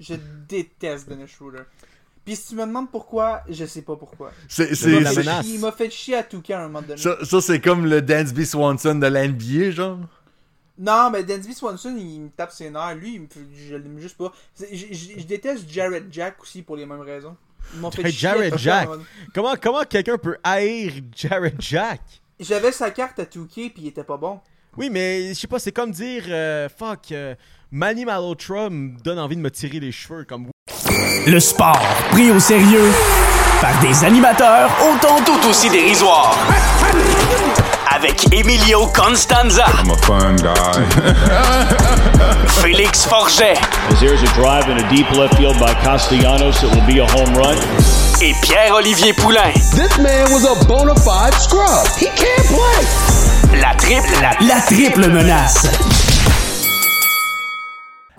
Je déteste Dennis Schroeder. Puis si tu me demandes pourquoi, je sais pas pourquoi. C'est, Il c'est, m'a la fait menace. chier- il m'a fait chier à tout cas à un moment donné. ça, ça, c'est comme le Dansby Swanson de l'NBA, genre? Non, mais Dansby Swanson, il me tape ses nerfs. Lui, il me fait- je l'aime juste pas. Je, je- je déteste Jared Jack aussi pour les mêmes raisons. Ils m'ont fait Hey, chier à Jared Jack. Comment, comment quelqu'un peut haïr Jared Jack? J'avais sa carte à 2K puis il était pas bon. Oui, mais je sais pas, c'est comme dire euh, fuck, euh, Manny Malhotra me donne envie de me tirer les cheveux comme Le sport pris au sérieux par des animateurs autant tout aussi dérisoires. Avec Emilio Constanza, I'm a fun guy. Félix Forget As there's a drive in a deep left field by Castellanos, it will be a home run. et Pierre-Olivier Poulain. This man was a bona fide scrub. He can't play. La triple, la, la triple menace.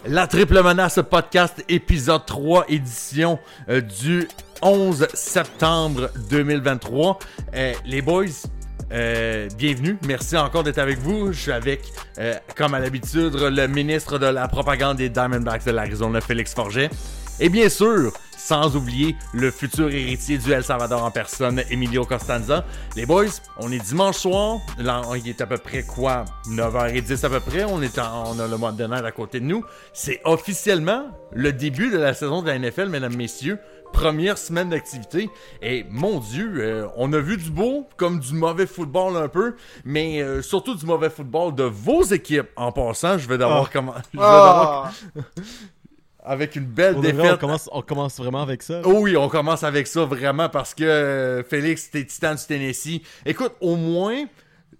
La Triple Menace podcast, épisode 3, édition euh, du 11 septembre 2023. Euh, les boys, euh, bienvenue. Merci encore d'être avec vous. Je suis avec, comme à l'habitude, le ministre de la propagande des Diamondbacks de l'Arizona, Félix Forget. Et bien sûr, sans oublier le futur héritier du El Salvador en personne, Emilio Costanza. Les boys, on est dimanche soir. Là, il est à peu près quoi? 9h10 à peu près. On, est en- on a le mois de à côté de nous. C'est officiellement le début de la saison de la NFL, mesdames, messieurs. Première semaine d'activité. Et mon Dieu, euh, on a vu du beau comme du mauvais football un peu, mais euh, surtout du mauvais football de vos équipes. En passant, je vais d'abord comment. je vais d'abord- Ah, avec une belle vrai, défaite. on, commence, on commence vraiment avec ça. Oh oui, on commence avec ça vraiment parce que euh, Félix, t'es Titan du Tennessee. Écoute, au moins,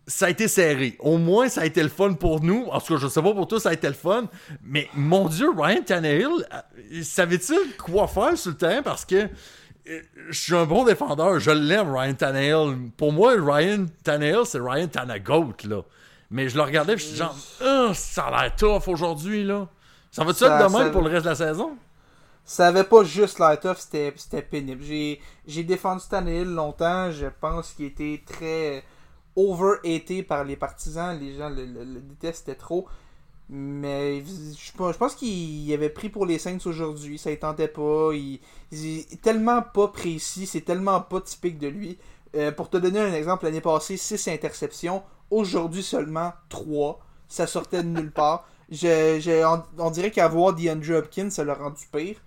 ça a été serré. Au moins, ça a été le fun pour nous. En tout cas, je sais pas pour toi, ça a été le fun. Mais mon Dieu, Ryan Tannehill, euh, savait-il quoi faire sur le terrain? Parce que euh, je suis un bon défendeur. Je l'aime, Ryan Tannehill. Pour moi, Ryan Tannehill, c'est Ryan Tannegoat, là. Mais je le regardais et je suis genre, Ah, ça a l'air tough aujourd'hui, là. Ça va-tu être de même ça- pour le reste de la saison? ça avait pas juste l'air tough, c'était pénible. J'ai défendu Tannehill longtemps. Je pense qu'il était très over-haté par les partisans. Les gens le, le- le détestaient trop. Mais je, pense- je pense qu'il avait pris pour les Saints aujourd'hui. Ça ne tentait pas. Il, il est tellement pas précis. C'est tellement pas typique de lui. Euh, pour te donner un exemple, l'année passée, 6 interceptions. Aujourd'hui seulement 3. Ça sortait de nulle part. Je, je- on, on dirait qu'avoir DeAndre Hopkins, ça l'a rendu pire.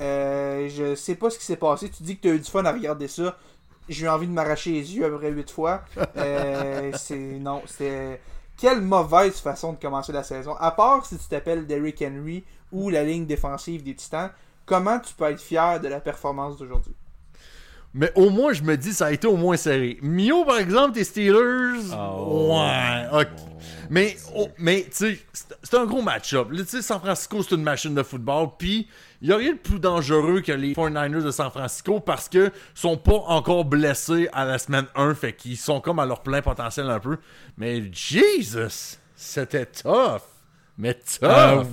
Euh, je sais pas ce qui s'est passé. Tu dis que tu as eu du fun à regarder ça. J'ai eu envie de m'arracher les yeux après 8 fois. Euh, c'est non, c'est quelle mauvaise façon de commencer la saison. À part si tu t'appelles Derrick Henry ou la ligne défensive des Titans, comment tu peux être fier de la performance d'aujourd'hui? Mais au moins, je me dis, ça a été au moins serré. Mio, par exemple, tes Steelers. Oh. Ouais, ok. Mais, oh, mais tu sais, c'est- un gros match-up. Tu sais, San Francisco, c'est une machine de football. Puis, il n'y a rien de plus dangereux que les 49ers de San Francisco parce que sont pas encore blessés à la semaine 1. Fait qu'ils sont comme à leur plein potentiel un peu. Mais, Jesus, c'était tough. Mais tough. Euh,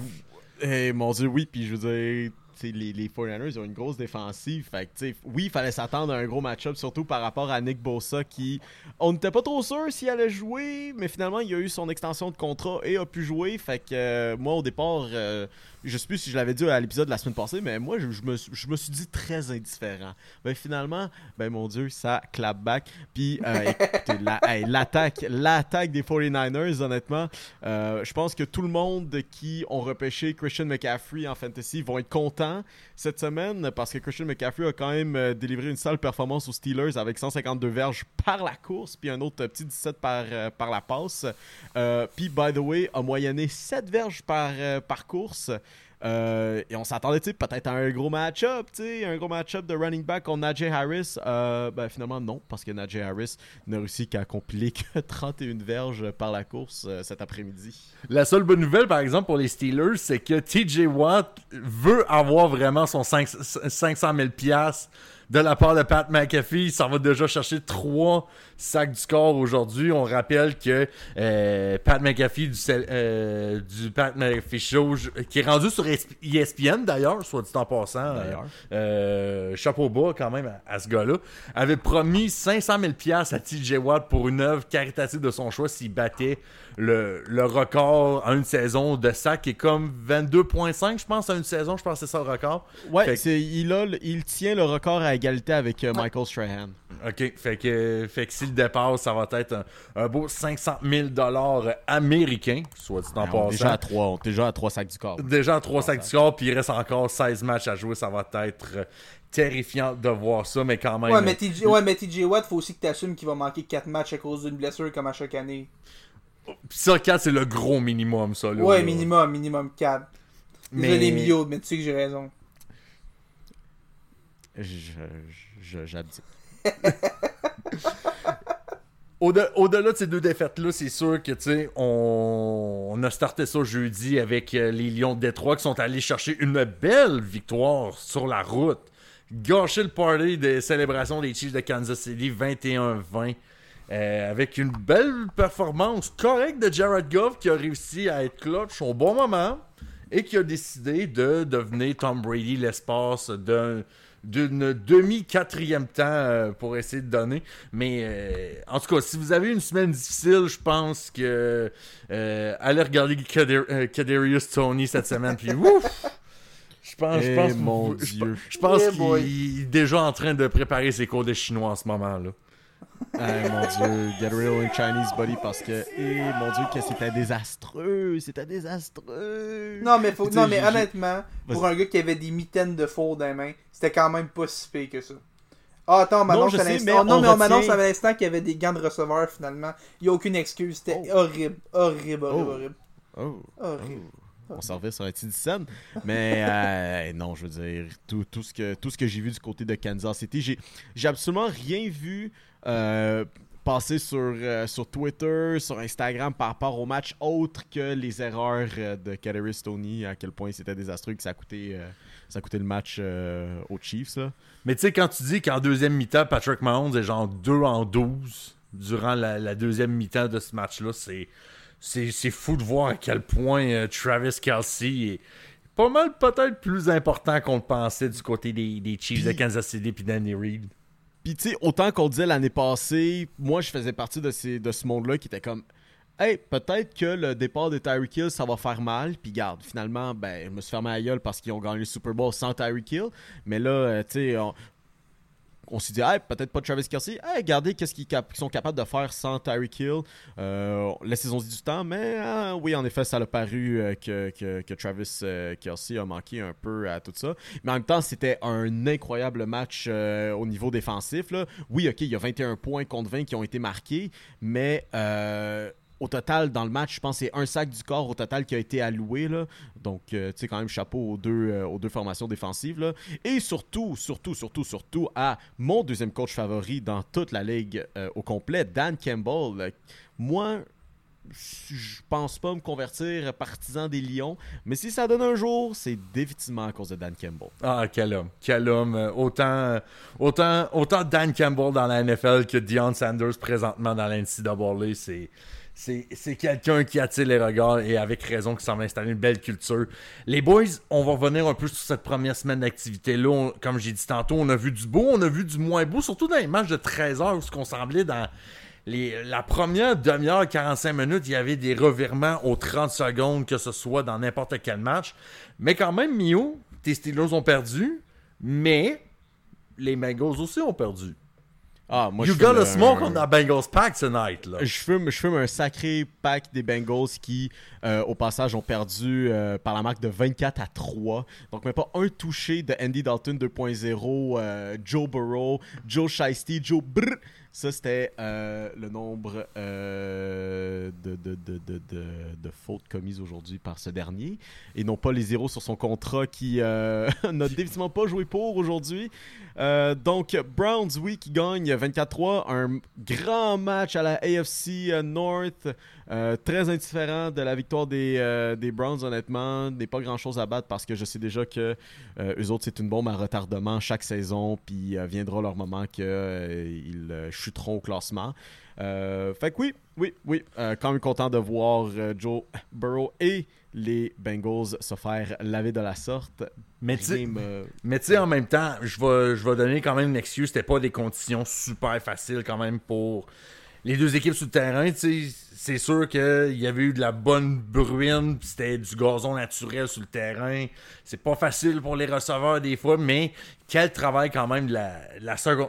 eh, mon dieu, oui, puis je veux dire, les, les 49ers ont une grosse défensive. Fait que, oui, il fallait s'attendre à un gros match-up, surtout par rapport à Nick Bosa qui. On n'était pas trop sûr s'il allait jouer, mais finalement, il a eu son extension de contrat et a pu jouer. Fait que, euh, moi, au départ, euh, je sais plus si je l'avais dit à l'épisode de la semaine passée, mais moi, je, me, suis- dit très indifférent. Mais finalement, ben mon Dieu, ça clap back. Puis, euh, l'attaque, des 49ers, honnêtement, euh, je pense que tout le monde qui ont repêché Christian McCaffrey en fantasy vont être contents cette semaine parce que Christian McCaffrey a quand même euh, délivré une sale performance aux Steelers avec 152 verges par la course, puis un autre petit 17 par, euh, par la passe. Puis, by the way, a moyenné 7 verges par course. Euh, et on s'attendait peut-être à un gros match-up, un gros match-up de running back contre Najee Harris. Euh, ben, finalement, non, parce que Najee Harris n'a réussi qu'à compiler que 31 verges par la course euh, cet après-midi. La seule bonne nouvelle, par exemple, pour les Steelers, c'est que TJ Watt veut avoir vraiment son 5 500 000 piastres de la part de Pat McAfee. Ça va déjà chercher trois sacs du score aujourd'hui. On rappelle que euh, Pat McAfee du, euh, du Pat McAfee Show, qui est rendu sur ESPN d'ailleurs, soit dit en passant. euh, chapeau bas quand même à, à ce gars-là, avait promis 500 000 pièces à TJ Watt pour une œuvre caritative de son choix s'il battait le, le record en une saison de sac qui est comme 22.5 je pense à une saison, je pense que c'est ça le record. Ouais, que- il, a, il tient le record à égalité avec Michael Strahan. OK, fait que, fait que s'il dépasse, ça va être un, un beau 500 000 dollars américains, soit dit en Ben, est déjà à passant. 3, on est déjà à 3 sacs du corps. Déjà à 3 sacs du score, puis il reste encore 16 matchs à jouer, ça va être euh, terrifiant de voir ça, mais quand même. Ouais, mais TJ, ouais, mais TJ Watt, faut aussi que tu assumes qu'il va manquer 4 matchs à cause d'une blessure comme à chaque année. Pis ça, 4, c'est le gros minimum, ça. Là, Ouais, là. minimum, minimum 4. Mais- Désolé, Mio, mais tu sais que j'ai raison. Je- je- J'abdique. Au-de- Au-delà de ces deux défaites-là, c'est sûr que, tu sais, on... on a starté ça jeudi avec euh, les Lions de Détroit qui sont allés chercher une belle victoire sur la route. Gâcher le party des célébrations des Chiefs de Kansas City 21-20. euh, avec une belle performance correcte de Jared Goff qui a réussi à être clutch au bon moment et qui a décidé de devenir Tom Brady l'espace d'un d'une demi-quatrième temps euh, pour essayer de donner. Mais euh, en tout cas, si vous avez une semaine difficile, je pense que euh, allez regarder Kader- Kadarius Tony cette semaine. Puis ouf! Je pense, je Eh, pense, mon Dieu. Je pense Eh, qu'il est déjà en train de préparer ses cours de chinois en ce moment Eh, mon dieu, get real in Chinese, buddy, parce que, eh, mon dieu, que c'était désastreux, c'était désastreux. Non, mais, faut, non, mais honnêtement, pour un gars qui avait des mitaines de four dans les mains, c'était quand même pas si pire que ça. Ah, attends, on m'annonce à l'instant. oh, non, on mais on m'annonce retient- à l'instant qu'il y avait des gants de receveur finalement. Il n'y a aucune excuse. C'était Oh. horrible, horrible, horrible, Oh. horrible. Oh, Horrible. On servait sur un petit scène. Mais euh, non, je veux dire, tout, ce que, j'ai vu du côté de Kansas City, j'ai, absolument rien vu euh, passer sur, euh, sur Twitter, sur Instagram par rapport au match autre que les erreurs de Kadarius Tony, à quel point c'était désastreux que ça a coûté, le match aux Chiefs. Mais tu sais, quand tu dis qu'en deuxième mi-temps, Patrick Mahomes est genre 2 en 12 durant la deuxième mi-temps de ce match-là, c'est, c'est, fou de voir à quel point euh, Travis Kelsey est pas mal peut-être plus important qu'on le pensait du côté des, des Chiefs de Kansas City puis Danny Reed. Puis tu sais, autant qu'on disait l'année passée, moi je faisais partie de, ces, de ce monde-là qui était comme Hey, peut-être que le départ de Tyreek Hill, ça va faire mal. Puis garde, finalement, ben, je me suis fermé la gueule parce qu'ils ont gagné le Super Bowl sans Tyreek Hill. Mais là, euh, tu sais, on, s'est dit, peut-être pas Travis Kelsey. Regardez qu'est-ce qu'ils sont capables de faire sans Tyreek Hill. Euh, Laissez-nous du temps. Mais euh, oui, en effet, ça a paru euh, que, que, que Travis euh, Kelsey a manqué un peu à tout ça. Mais en même temps, c'était un incroyable match au niveau défensif. Oui, ok, il y a 21 points contre 20 qui ont été marqués. Mais. Au total, dans le match, je pense que c'est un sac du corps au total qui a été alloué. Là. Donc, euh, tu sais, quand même, chapeau aux deux, euh, aux deux formations défensives. Là. Et surtout, surtout, surtout, surtout à mon deuxième coach favori dans toute la ligue euh, au complet, Dan Campbell. Moi, je pense pas me convertir partisan des Lions, mais si ça donne un jour, c'est définitivement à cause de Dan Campbell. Ah, quel homme. Quel homme. Autant, autant, autant Dan Campbell dans la NFL que Deion Sanders présentement dans la NCAA, c'est. C'est, quelqu'un qui attire les regards et avec raison qui semble installer une belle culture. Les boys, on va revenir un peu sur cette première semaine d'activité-là. Comme j'ai dit tantôt, on a vu du beau, on a vu du moins beau, surtout dans les matchs de 13 heures où ce qu'on semblait dans la première demi-heure, 45 minutes, il y avait des revirements aux 30 secondes, que ce soit dans n'importe quel match. Mais quand même, Mio, tes Steelers ont perdu, mais les Bengals aussi ont perdu. Ah, moi, you je got fume a smoke un- on the Bengals pack tonight, là. Je fume, je fume un sacré pack des Bengals qui, euh, au passage, ont perdu euh, par la marque de 24 à 3. Donc, même pas un touché de Andy Dalton 2.0, euh, Joe Burrow, Joe Shiesty, Joe Brr. Ça, c'était euh, le nombre euh, de, de, de, de, fautes commises aujourd'hui par ce dernier. Et non pas les zéros sur son contrat qui euh, n'a définitivement pas joué pour aujourd'hui. Euh, donc, Browns, oui, qui gagne 24-3, un grand match à la AFC North, très indifférent de la victoire des, des Browns, honnêtement. N'est pas grand-chose à battre parce que je sais déjà que eux autres, c'est une bombe à retardement chaque saison, puis viendra leur moment qu'ils chuteront au classement. fait que oui, oui, oui, quand même content de voir Joe Burrow et les Bengals se faire laver de la sorte. Mais tu sais, en même temps, je vais, je vais donner quand même une excuse. C'était pas des conditions super faciles quand même pour les deux équipes sur le terrain. C'est sûr qu'il y avait eu de la bonne bruine, c'était du gazon naturel sur le terrain. C'est pas facile pour les receveurs des fois, mais quel travail quand même de la,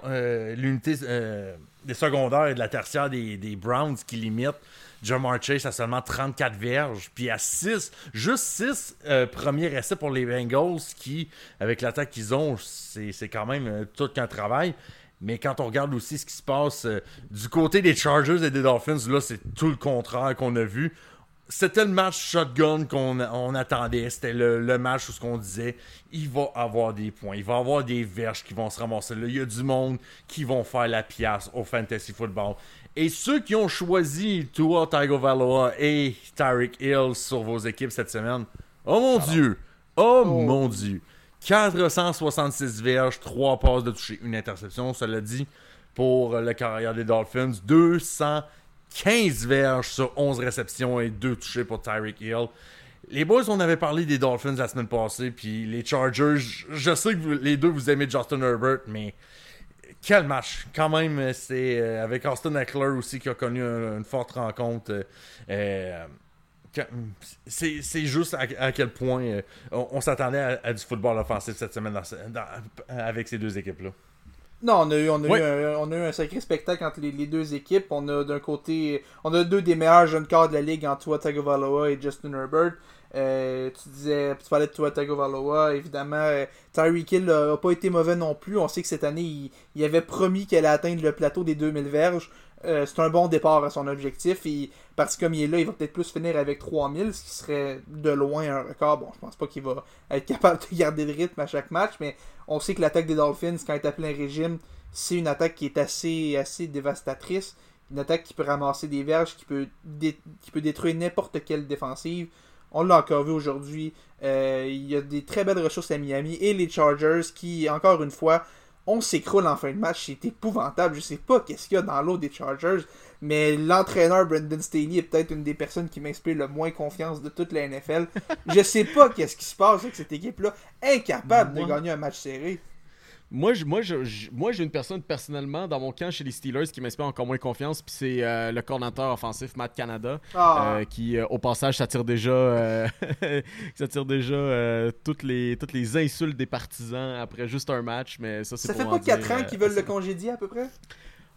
euh, l'unité euh, des secondaires et de la tertiaire des, Browns qui limite Jamar Chase a seulement 34 verges, puis à 6, juste 6 euh, premiers essais pour les Bengals qui, avec l'attaque qu'ils ont, c'est quand même tout qu'un travail. Mais quand on regarde aussi ce qui se passe euh, du côté des Chargers et des Dolphins, là, c'est tout le contraire qu'on a vu. C'était le match shotgun qu'on attendait. C'était le, match où ce qu'on disait, il va avoir des points, il va avoir des verges qui vont se ramasser là. Il y a du monde qui vont faire la pièce au fantasy football. Et ceux qui ont choisi Tua Tagovailoa et Tyreek Hill sur vos équipes cette semaine, oh mon Dieu! Oh, oh, mon Dieu! 466 verges, 3 passes de toucher, une interception, cela dit, pour le carrière des Dolphins. 215 verges sur 11 réceptions et 2 touchés pour Tyreek Hill. Les boys, on avait parlé des Dolphins la semaine passée, puis les Chargers, je sais que les deux vous aimez Justin Herbert, mais quel match! Quand même, c'est euh, avec Austin Eckler aussi qui a connu une forte rencontre. Euh, c'est juste à, quel point euh, on, s'attendait à, du football offensif cette semaine avec ces deux équipes-là. Non, on a eu, on a, eu un, on a eu un sacré spectacle entre les, deux équipes. On a d'un côté, on a deux des meilleurs jeunes corps de la ligue entre Tagovailoa et Justin Herbert. Euh, tu disais, tu parlais de Tua Tagovailoa, évidemment. Euh, Tyreek Hill n'a pas été mauvais non plus. On sait que cette année, il, avait promis qu'elle allait atteindre le plateau des 2000 verges. Euh, c'est un bon départ à son objectif. Et parce que comme il est là, il va peut-être plus finir avec 3000, ce qui serait de loin un record. Bon, je pense pas qu'il va être capable de garder le rythme à chaque match, mais on sait que l'attaque des Dolphins, quand elle est à plein régime, c'est une attaque qui est assez, assez dévastatrice. Une attaque qui peut ramasser des verges, qui peut, qui peut détruire n'importe quelle défensive. On l'a encore vu aujourd'hui. Euh, il y a des très belles ressources à Miami et les Chargers qui, encore une fois, on s'écroule en fin de match. C'est épouvantable. Je sais pas qu'est-ce qu'il y a dans l'eau des Chargers, mais l'entraîneur Brendan Staley est peut-être une des personnes qui m'inspire le moins confiance de toute la NFL. Je sais pas qu'est-ce qui se passe avec cette équipe-là, incapable de gagner un match serré. Moi, je, moi, je, moi, j'ai une personne personnellement dans mon camp chez les Steelers qui m'inspire encore moins confiance, puis c'est euh, le coordinateur offensif Matt Canada, ah. euh, qui euh, au passage s'attire déjà, s'attire déjà toutes les toutes les insultes des partisans après juste un match, mais ça c'est. Ça fait pas 4 ans qu'ils veulent le congédier à peu près?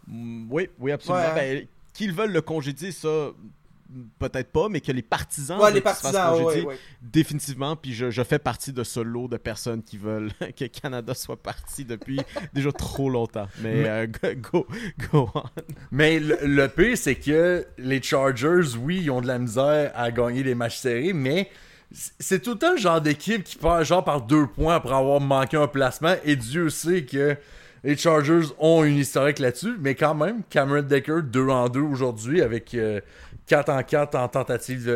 Mm, oui, oui absolument. Ben, qu'ils veulent le congédier, ça, peut-être pas, mais que les partisans, ouais, les partisans définitivement. Puis je, fais partie de ce lot de personnes qui veulent que Canada soit parti depuis déjà trop longtemps. Mais, euh, go, go, on. Mais le, le pire, c'est que les Chargers, oui, ils ont de la misère à gagner des matchs serrés, mais c'est tout un genre d'équipe qui part genre par deux points après avoir manqué un placement. Et Dieu sait que les Chargers ont une historique là-dessus, mais quand même, Cameron Decker 2 en 2 aujourd'hui avec euh, 4 en 4 en tentative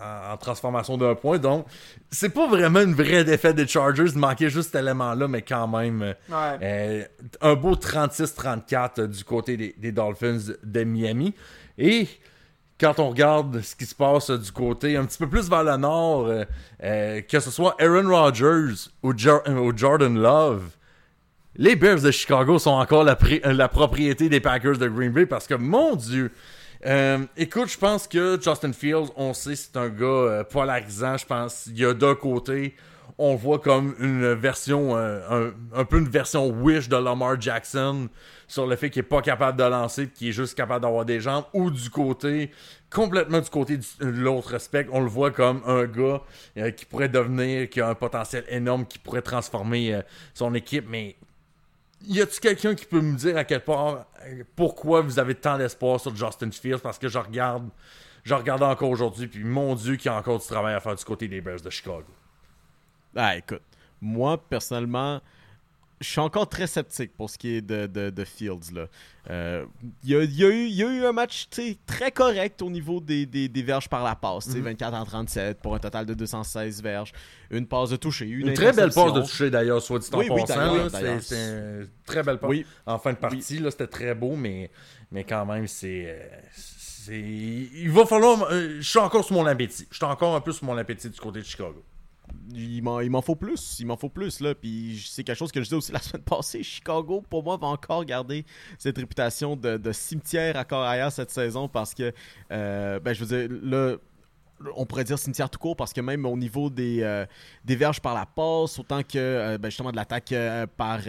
en, transformation d'un point. Donc, c'est pas vraiment une vraie défaite des Chargers. Il manquait juste cet élément-là, mais quand même, euh, un beau 36-34 du côté des, Dolphins de Miami. Et quand on regarde ce qui se passe du côté un petit peu plus vers le nord, euh, euh, que ce soit Aaron Rodgers ou, Jordan Love, les Bears de Chicago sont encore la, la propriété des Packers de Green Bay parce que, mon Dieu, euh, écoute, je pense que Justin Fields, on sait, c'est un gars euh, polarisant. Je pense il y a d'un côté, on voit comme une version, euh, un, peu une version wish de Lamar Jackson sur le fait qu'il est pas capable de lancer, qu'il est juste capable d'avoir des jambes, ou du côté, complètement du côté de l'autre aspect, on le voit comme un gars qui pourrait devenir, qui a un potentiel énorme, qui pourrait transformer son équipe, mais y a-tu quelqu'un qui peut me dire à quel point pourquoi vous avez tant d'espoir sur Justin Fields? Parce que je regarde je regarde encore aujourd'hui puis mon dieu qu'il y a encore du travail à faire du côté des Bears de Chicago. Ah écoute, moi personnellement je suis encore très sceptique pour ce qui est de, de, de Fields. Là. Euh, il, y a, y a eu, il y a eu un match très correct au niveau des, des, des verges par la passe. sais, 24 en 37 pour un total de 216 verges. Une passe de toucher. Une, Une très belle passe de toucher d'ailleurs, soit dit en Oui, oui, passant. d'ailleurs. C'est une très belle passe. Oui. En fin de partie, là, c'était très beau, mais, mais quand même, c'est. euh, c'est- Il va falloir. euh, Je suis encore sur mon appétit. Je suis encore un peu sur mon appétit du côté de Chicago. Il m'en, faut plus, il m'en faut plus là. Puis c'est quelque chose que je disais aussi la semaine passée. Chicago, pour moi, va encore garder cette réputation de, cimetière à arrière cette saison parce que, euh, ben, je veux dire, là, on pourrait dire cimetière tout court parce que même au niveau des, euh, verges par la passe, autant que euh, ben, justement de l'attaque euh, par,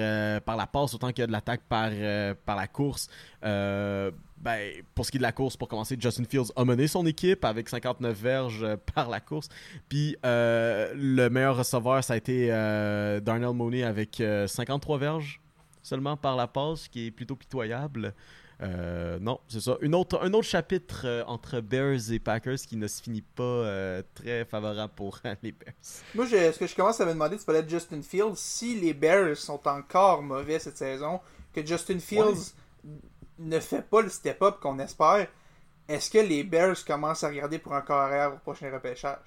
la passe, autant que de l'attaque par, par la course. ben, pour ce qui est de la course, pour commencer, Justin Fields a mené son équipe avec 59 verges par la course. Puis le meilleur receveur, ça a été Darnell Mooney avec euh, 53 verges seulement par la passe, ce qui est plutôt pitoyable. Euh, non, c'est ça. Une autre, un autre chapitre euh, entre Bears et Packers qui ne se finit pas euh, très favorable pour les Bears. Moi, je- ce que je commence à me demander, c'est peut-être Justin Fields. Si les Bears sont encore mauvais cette saison, que Justin Fields ne fait pas le step-up qu'on espère, est-ce que les Bears commencent à regarder pour un carrière au prochain repêchage?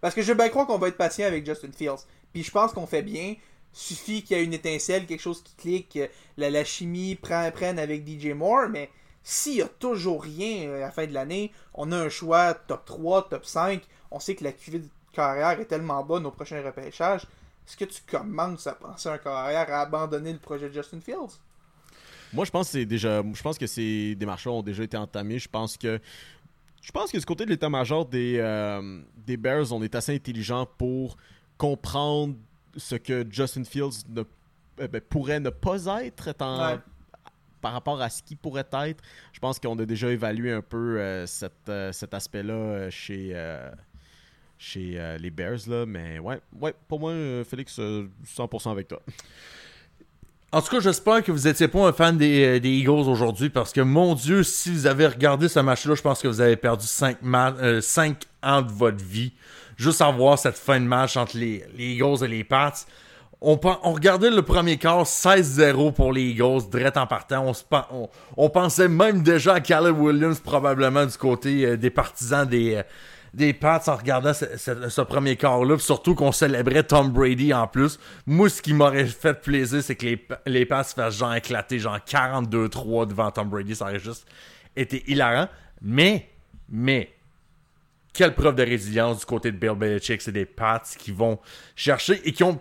Parce que je bien croire qu'on va être patient avec Justin Fields. Puis je pense qu'on fait bien. Suffit qu'il y ait une étincelle, quelque chose qui clique, que la, la chimie prend, prenne avec DJ Moore, mais s'il y a toujours rien euh, à la fin de l'année, on a un choix top 3, top 5, on sait que la cuvée de carrière est tellement bonne au prochain repêchage. Est-ce que tu commences à penser à un carrière à abandonner le projet Justin Fields? Moi, je pense que c'est déjà. Je pense que ces démarches ont déjà été entamées. Je pense que. Je pense du côté de l'état-major des, euh, des Bears, on est assez intelligent pour comprendre ce que Justin Fields ne- euh, ben, pourrait ne pas être étant- Ouais. par rapport à ce qu'il pourrait être. Je pense qu'on a déjà évalué un peu euh, cette, euh, cet aspect-là euh, chez, euh, chez euh, les Bears. Là. Mais ouais, ouais, pour moi, euh, Félix, euh, 100% avec toi. En tout cas, j'espère que vous n'étiez pas un fan des, euh, des Eagles aujourd'hui parce que, mon Dieu, si vous avez regardé ce match-là, je pense que vous avez perdu 5, ans de votre vie. Juste à voir cette fin de match entre les, les Eagles et les Pats. On, regardait le premier quart 16-0 pour les Eagles, direct en partant. On, on, pensait même déjà à Caleb Williams, probablement du côté euh, des partisans des, euh, des Pats en regardant ce, premier quart-là. Surtout qu'on célébrait Tom Brady en plus. Moi, ce qui m'aurait fait plaisir, c'est que les, les Pats se fassent genre éclater, genre 42-3 devant Tom Brady. Ça aurait juste été hilarant. Mais, mais, quelle preuve de résilience du côté de Bill Belichick. C'est des Pats qui vont chercher et qui ont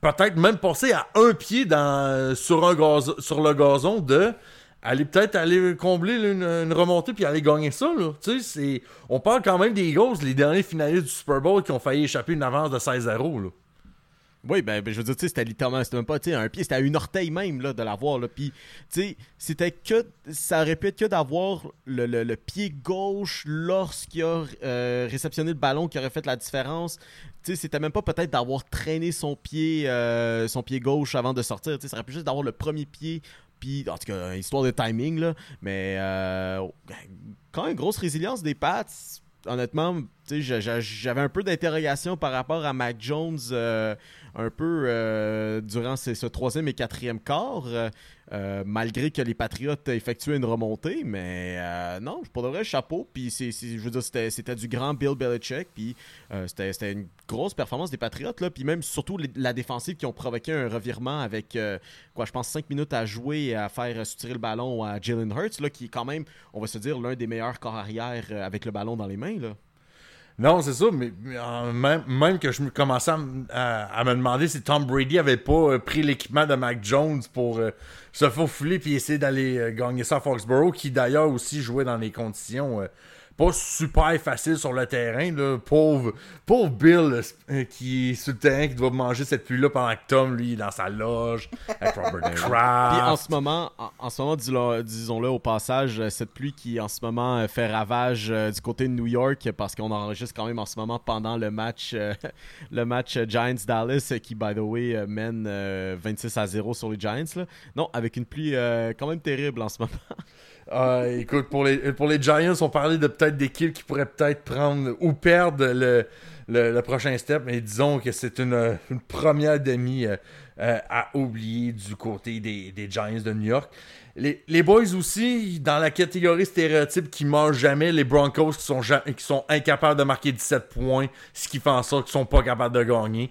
peut-être même passé à un pied sur, le gazon de aller peut-être aller combler une, remontée puis aller gagner ça. Là. On parle quand même des Eagles, les derniers finalistes du Super Bowl qui ont failli échapper une avance de 16-0. Oui, ben, ben, je veux dire, c'était littéralement, c'était même pas, un pied, c'était à une orteil même, là, de l'avoir. Puis, tu sais, c'était que, ça aurait pu être que d'avoir le, le- le pied gauche lorsqu'il a euh, réceptionné le ballon qui aurait fait la différence. Tu sais, c'était même pas peut-être d'avoir traîné son pied, euh, son pied gauche avant de sortir. Tu sais, ça aurait pu juste d'avoir le premier pied. Puis, en tout cas, histoire de timing, là. Mais, euh, quand même, grosse résilience des Pats. Honnêtement, j'avais un peu d'interrogation par rapport à Mac Jones euh, un peu euh, durant ce troisième et quatrième quart, euh, euh, malgré que les Patriotes effectuaient une remontée. Mais non, pour de vrai, chapeau. Puis c'est, je c'était, du grand Bill Belichick. C'était, une grosse performance des Patriotes. Là, puis même surtout la défensive qui ont provoqué un revirement avec, quoi, je pense, 5 minutes à jouer et à faire soutirer le ballon à Jalen Hurts, là, qui est quand même, on va se dire, l'un des meilleurs corps arrière avec le ballon dans les mains. Non, c'est ça, mais, en même, même que je me commençais à, me demander si Tom Brady avait pas euh, pris l'équipement de Mac Jones pour euh, se faufiler puis essayer d'aller euh, gagner ça à Foxborough, qui d'ailleurs aussi jouait dans des conditions euh, pas super faciles sur le terrain. Là. Pauvre, pauvre Bill euh, qui est sur le terrain, qui doit manger cette pluie-là pendant que Tom, lui, est dans sa loge avec Robert Puis en ce moment, en, en ce moment, dis-le- disons-le au passage, euh, cette pluie qui en ce moment euh, fait ravage euh, du côté de New York, parce qu'on enregistre quand même en ce moment pendant le match, euh, le match Giants Dallas, qui by the way euh, mène euh, 26 à 0 sur les Giants. là. Non, avec une pluie euh, quand même terrible en ce moment. Ah, pour les, Giants, on parlait de peut-être d'équipes qui pourraient peut-être prendre ou perdre le, prochain step, mais disons que c'est une, une première demi euh, euh, à oublier du côté des, des Giants de New York. Les, les boys aussi, dans la catégorie stéréotype qui meurent jamais, les Broncos qui sont, ja- qui sont incapables de marquer 17 points, ce qui fait en sorte qu'ils sont pas capables de gagner.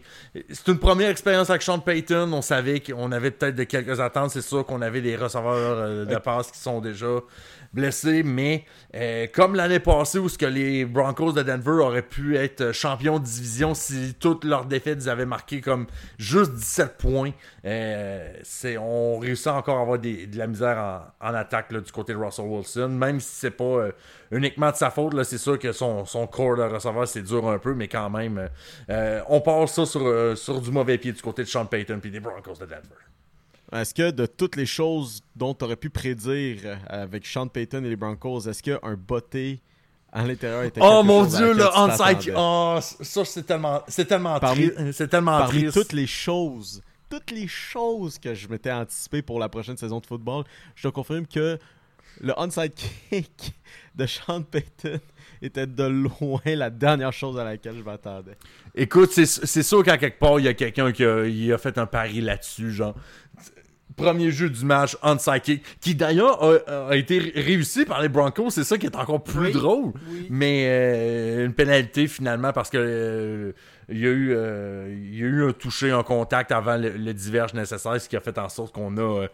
C'est une première expérience avec Sean Payton. On savait qu'on avait peut-être de quelques attentes. C'est sûr qu'on avait des receveurs euh, de passe qui sont déjà blessés, mais euh, comme l'année passée où ce que les Broncos de Denver auraient pu être champions de division si toutes leurs défaites avaient marqué comme juste 17 points, euh, c'est on réussit encore à avoir de la misère en, attaque du côté de Russell Wilson, même si c'est pas euh, uniquement de sa faute, c'est sûr que son, corps de receveur c'est dur un peu, mais quand même, euh, euh, on passe ça sur, euh, sur du mauvais pied du côté de Sean Payton puis des Broncos de Denver. Est-ce que de toutes les choses dont tu aurais pu prédire euh, avec Sean Payton et les Broncos, est-ce qu'un botté à l'intérieur était Oh mon dieu, le onside. Oh, ça c'est tellement, c'est tellement Parmi-. C'est tellement Parmi triste. toutes les choses, toutes les choses que je m'étais anticipé pour la prochaine saison de football, je te confirme que le onside kick de Sean Payton était de loin la dernière chose à laquelle je m'attendais. Écoute, c'est c'est sûr qu'à quelque part, il y a quelqu'un qui a, il a fait un pari là-dessus, genre. Premier jeu du match, onside kick, qui d'ailleurs a, a été réussi par les Broncos, c'est ça qui est encore plus Oui. drôle. Oui. Mais euh, une pénalité finalement parce que euh, il y a eu euh, il y a eu un toucher, un contact avant le, le diverge nécessaire, ce qui a fait en sorte qu'on a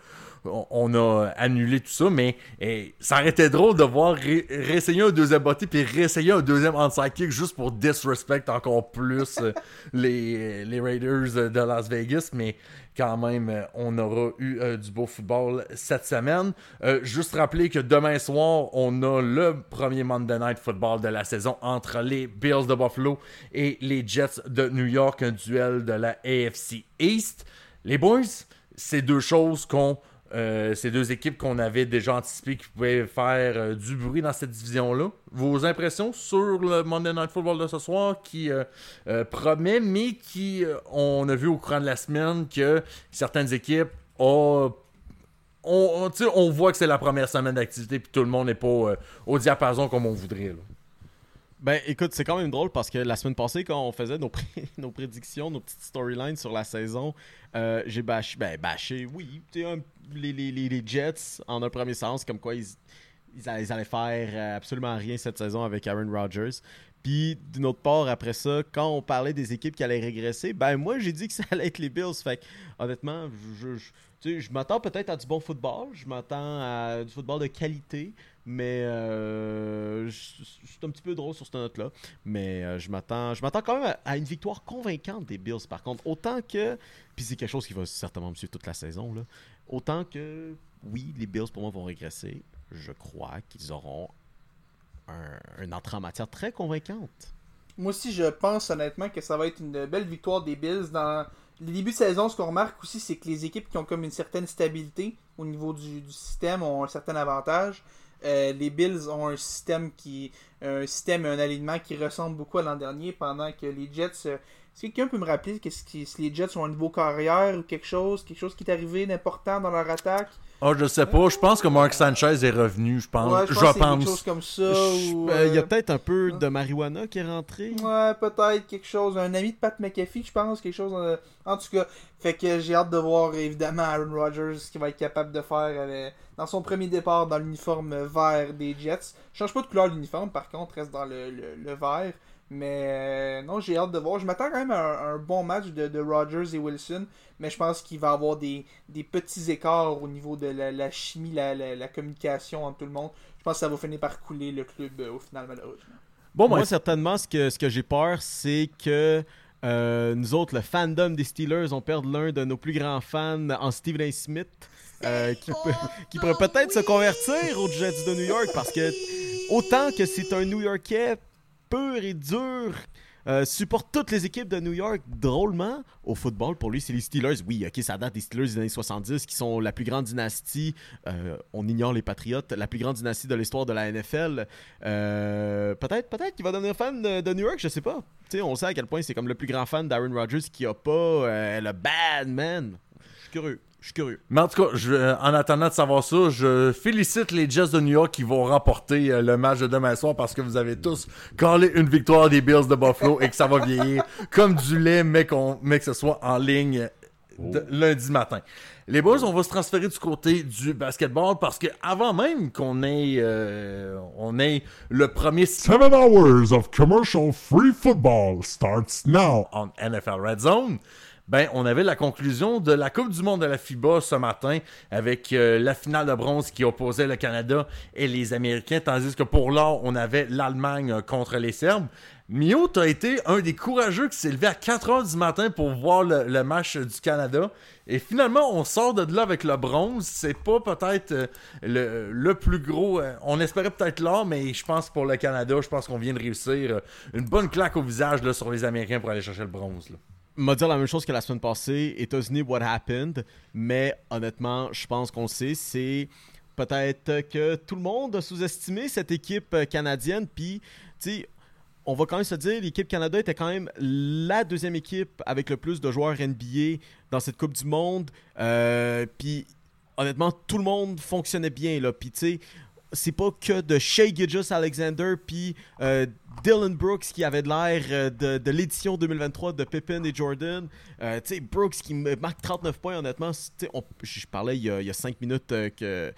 on- a annulé tout ça, mais eh, ça aurait été drôle de voir ré- réessayer un deuxième botté puis réessayer un deuxième onside kick juste pour disrespect encore plus euh, les, Raiders de Las Vegas, mais quand même, on aura eu euh, du beau football cette semaine. Euh, juste rappeler que demain soir, on a le premier Monday Night Football de la saison entre les Bills de Buffalo et les Jets de New York, un duel de la AFC East. Les boys, c'est deux choses qu'on euh, ces deux équipes qu'on avait déjà anticipées qui pouvaient faire euh, du bruit dans cette division-là. Vos impressions sur le Monday Night Football de ce soir qui euh, promet, mais qui, on a vu au courant de la semaine que certaines équipes ont. On, on- on voit que c'est la première semaine d'activité puis tout le monde n'est pas au diapason comme on voudrait. Ben écoute, c'est quand même drôle parce que la semaine passée, quand on faisait nos, pré- nos prédictions, nos petites storylines sur la saison, j'ai bâché, ben bâché, oui, un- les, les, Jets en un premier sens, comme quoi ils, ils, allaient, faire euh, absolument rien cette saison avec Aaron Rodgers. Puis d'une autre part, après ça, quand on parlait des équipes qui allaient régresser, ben moi j'ai dit que ça allait être les Bills. Fait que, honnêtement, je, je m'attends peut-être à du bon football, je m'attends à du football de qualité, mais euh, je, suis un petit peu drôle sur cette note-là. Mais euh, je m'attends je m'attends quand même à, une victoire convaincante des Bills, par contre. Autant que, puis c'est quelque chose qui va certainement me suivre toute la saison, là. autant que, oui, les Bills pour moi vont régresser, je crois qu'ils auront un, un entrée en matière très convaincante. Moi aussi, je pense honnêtement que ça va être une belle victoire des Bills. Dans les débuts de saison, ce qu'on remarque aussi, c'est que les équipes qui ont comme une certaine stabilité au niveau du, du système ont un certain avantage. Euh, les Bills ont un système qui un système et un alignement qui ressemble beaucoup à l'an dernier, pendant que les Jets. Euh, Est-ce que quelqu'un peut me rappeler qu'est-ce qui, si les Jets ont un niveau carrière ou quelque chose, quelque chose qui est arrivé d'important dans leur attaque? Ah, je sais pas. Je pense que Mark Sanchez est revenu, je pense. Ouais, je je pense que quelque chose comme ça. Je- ou, euh, Il y a euh, peut-être un peu de marijuana qui est rentré. Ouais, peut-être quelque chose. Un ami de Pat McAfee, je pense, quelque chose. euh, En tout cas, fait que j'ai hâte de voir évidemment Aaron Rodgers ce qu'il va être capable de faire euh, dans son premier départ dans l'uniforme vert des Jets. Change pas de couleur l'uniforme, par contre, reste dans le, le- le vert. Mais euh, non, j'ai hâte de voir. Je m'attends quand même à un, un bon match de, de Rodgers et Wilson, mais je pense qu'il va y avoir des, des petits écarts au niveau de la, la chimie, la, la- la communication entre tout le monde. Je pense que ça va finir par couler le club euh, au final, malheureusement. Bon, Moi, certainement, ce que, ce que j'ai peur, c'est que euh, nous autres, le fandom des Steelers, on perd l'un de nos plus grands fans en Stephen A. Smith, euh, qui, peut- qui pourrait peut-être se convertir aux Jets de New York, parce que autant que c'est un New Yorkais pur et dur, euh, supporte toutes les équipes de New York drôlement. Au football, pour lui, c'est les Steelers. Oui, ok, ça date des Steelers des années 70, qui sont la plus grande dynastie. euh, on ignore les Patriotes, la plus grande dynastie de l'histoire de la NFL. Euh, peut-être, peut-être qu'il va devenir fan de, New York, je sais pas. Tu sais, on sait à quel point c'est comme le plus grand fan d'Aaron Rodgers qui a pas le bad man. curieux. Je suis curieux. Mais en tout cas, je- euh, en attendant de savoir ça, je félicite les Jets de New York qui vont remporter euh, le match de demain soir parce que vous avez tous collé une victoire des Bills de Buffalo et que ça va vieillir comme du lait, mais, qu'on, mais que ce soit en ligne de- lundi matin. Les boys, on va se transférer du côté du basketball parce que avant même qu'on ait, euh, on ait le premier Seven hours of commercial free football starts now. en NFL Red Zone, ben, on avait la conclusion de la Coupe du Monde de la FIBA ce matin avec euh, la finale de bronze qui opposait le Canada et les Américains, tandis que pour l'or, on avait l'Allemagne euh, contre les Serbes. Mio, t'as été un des courageux qui s'est levé à 4 heures du matin pour voir le, match du Canada. Et finalement, on sort de là avec le bronze. C'est pas peut-être euh, le, plus gros. on espérait peut-être l'or, mais je pense pour le Canada, je pense qu'on vient de réussir une bonne claque au visage là, sur les Américains pour aller chercher le bronze. M'a dire la même chose que la semaine passée. États-Unis, what happened? Mais honnêtement, je pense qu'on sait. C'est peut-être que tout le monde a sous-estimé cette équipe euh, canadienne. Puis, tu sais, on va quand même se dire, l'équipe Canada était quand même la deuxième équipe avec le plus de joueurs NBA dans cette Coupe du Monde. Euh, puis, honnêtement, tout le monde fonctionnait bien. Là. Puis, tu sais, c'est pas que de Shea Gilgeous Alexander puis euh, Dylan Brooks qui avait l'air euh, de, de l'édition 2023 de Pippen et Jordan. Euh, tu sais, Brooks qui marque 39 points, honnêtement. c'est- tu sais, on- Je parlais il y a 5 minutes que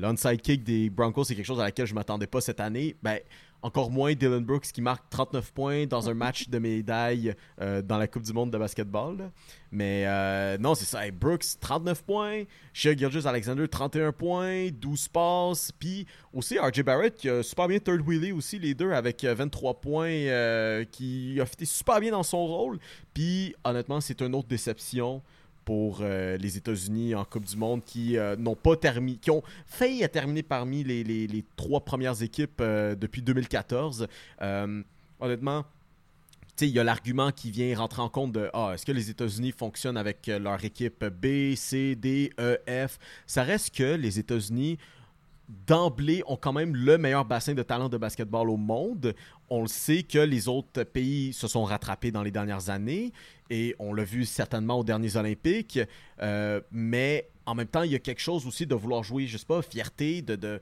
l'onside kick des Broncos, c'est quelque chose à laquelle je m'attendais pas cette année. Ben, encore moins Dylan Brooks qui marque 39 points dans un match de médaille euh, dans la Coupe du Monde de basketball. Mais euh, non, c'est ça. Brooks, 39 points. Shea Gilgeous Alexander, 31 points. 12 passes. Puis aussi RJ Barrett qui a super bien third wheelé aussi les deux avec euh, 23 points euh, qui a fait super bien dans son rôle. Puis honnêtement, c'est une autre déception pour euh, les États-Unis en Coupe du Monde qui euh, n'ont pas terminé, qui ont failli à terminer parmi les, trois premières équipes euh, depuis 2014. Euh, honnêtement, il y a l'argument qui vient rentrer en compte de ah, est-ce que les États-Unis fonctionnent avec leur équipe B, C, D, E, F? Ça reste que les États-Unis d'emblée ont quand même le meilleur bassin de talent de basketball au monde. On le sait que les autres pays se sont rattrapés dans les dernières années et on l'a vu certainement aux derniers Olympiques. Euh, mais en même temps, il y a quelque chose aussi de vouloir jouer, je sais pas, fierté, de.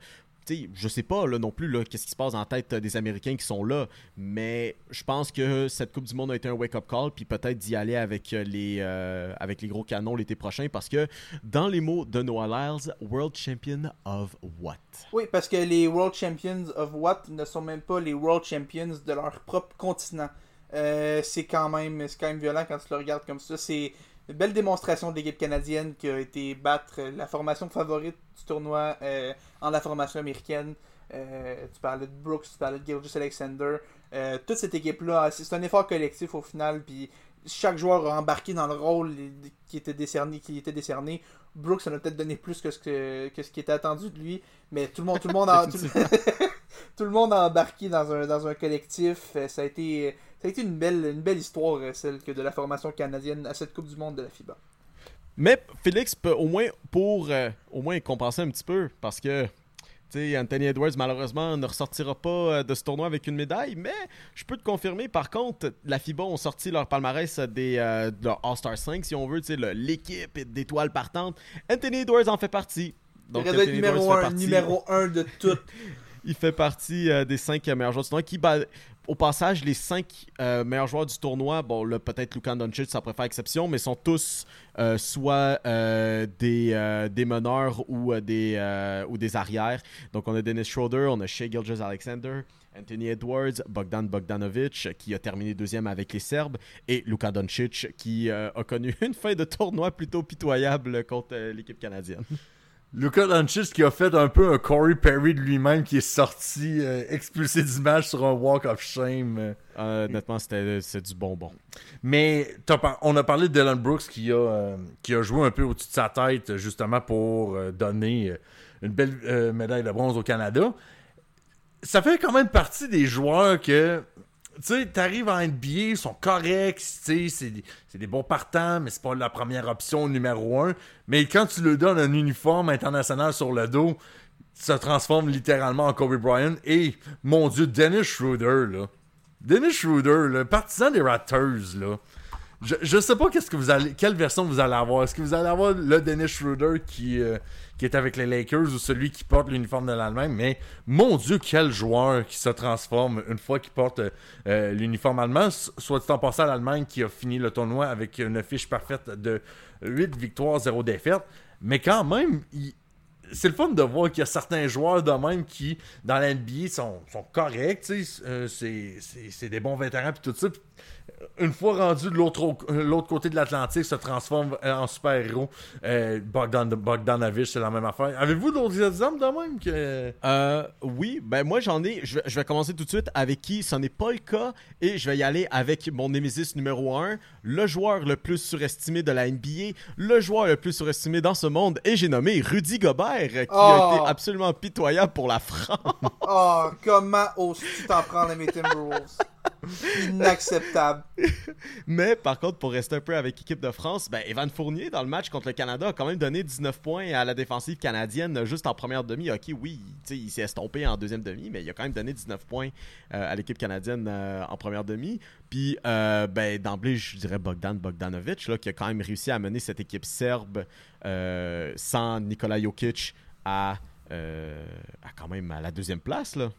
Je sais pas là, non plus qu'est-ce qui se passe la tête des Américains qui sont là, mais je pense que cette Coupe du Monde a été un wake-up call, puis peut-être d'y aller avec les, euh, avec les gros canons l'été prochain, parce que dans les mots de Noah Lyles, World Champion of what? Oui, parce que les World Champions of What ne sont même pas les World Champions de leur propre continent. Euh, c'est quand même c'est quand même violent quand tu le regardes comme ça. C'est une belle démonstration de l'équipe canadienne qui a été battre la formation favorite du tournoi euh, en la formation américaine. Euh, tu parlais de Brooks, tu parlais de Gilgis Alexander. Euh, toute cette équipe-là, c'est c'est un effort collectif au final. Puis chaque joueur a embarqué dans le rôle qui était décerné. Qui était décerné. Brooks en a peut-être donné plus que ce, que, que ce qui était attendu de lui. Mais tout le monde, tout le monde, a, tout, tout le monde a embarqué dans un, dans un collectif. Euh, Ça a été, ça a été une, belle, une belle histoire, euh, celle que de la formation canadienne à cette Coupe du Monde de la FIBA. Mais Félix peut au moins pour euh, au moins compenser un petit peu parce que Anthony Edwards malheureusement ne ressortira pas de ce tournoi avec une médaille, mais je peux te confirmer par contre, la FIBA ont sorti leur palmarès des euh, de leur All-Star 5 si on veut, l'équipe d'étoiles partantes. Anthony Edwards en fait partie. Donc, il Anthony numéro Edwards fait 1 partie- numéro un de toutes. il fait partie euh, des cinq meilleurs joueurs du tournoi. Bah, au passage, les cinq euh, meilleurs joueurs du tournoi, bon, peut-être Luka Doncic, ça pourrait faire exception, mais sont tous euh, soit euh, des, euh, des meneurs ou, euh, des, euh, ou des arrières. Donc, on a Dennis Schroeder, on a Shea Gilgis Alexander, Anthony Edwards, Bogdan Bogdanovic, qui a terminé deuxième avec les Serbes, et Luka Doncic, qui euh, a connu une fin de tournoi plutôt pitoyable contre euh, l'équipe canadienne. Luka Doncic qui a fait un peu un Corey Perry de lui-même qui est sorti euh, expulsé du match sur un walk of shame. euh. Euh, honnêtement, c'était c'est du bonbon. Mais on a parlé de Dylan Brooks qui a, euh, qui a joué un peu au-dessus de sa tête justement pour euh, donner une belle médaille de bronze au Canada. Ça fait quand même partie des joueurs que tu sais, t'arrives en NBA, ils sont corrects, tu sais, c'est des- bons partants, mais c'est pas la première option numéro un. Mais quand tu lui donnes un uniforme international sur le dos, ça se transforme littéralement en Kobe Bryant. Et, mon Dieu, Dennis Schroeder, là. Dennis Schroeder, le partisan des Raptors, là. Je, je sais pas quelle version vous allez avoir. Est-ce que vous allez avoir le Dennis Schroeder qui, euh, qui est avec les Lakers ou celui qui porte l'uniforme de l'Allemagne? Mais mon Dieu, quel joueur qui se transforme une fois qu'il porte euh, l'uniforme allemand. Soit dit en passant l'Allemagne qui a fini le tournoi avec une fiche parfaite de 8 victoires, 0 défaites. Mais quand même, c'est le fun de voir qu'il y a certains joueurs de même qui, dans la NBA, sont, sont corrects. euh, c'est, des bons vétérans puis tout ça. Euh, une fois rendu de l'autre, euh, l'autre côté de l'Atlantique, se transforme euh, en super-héros. Euh, Bogdan, Bogdanovic, c'est la même affaire. Avez-vous d'autres exemples de même que... Euh, oui, ben moi j'en ai. Je, vais- je vais commencer tout de suite avec qui? Ce n'est pas le cas et je vais y aller avec mon Némésis numéro 1, le joueur le plus surestimé de la NBA, le joueur le plus surestimé dans ce monde et j'ai nommé Rudy Gobert qui a Oh. été absolument pitoyable pour la France. Oh, comment oses-tu t'en prendre à mes Timberwolves? Inacceptable. Mais par contre, pour rester un peu avec l'équipe de France, ben, Evan Fournier, dans le match contre le Canada, a quand même donné 19 points à la défensive canadienne juste en première demi. Ok, oui, il s'est estompé en deuxième demi, mais il a quand même donné 19 points euh, à l'équipe canadienne euh, en première demi. Puis, euh, ben, d'emblée, je dirais Bogdan Bogdanovic, là, qui a quand même réussi à mener cette équipe serbe sans Nikola Jokic à, à quand même à la deuxième place. Là.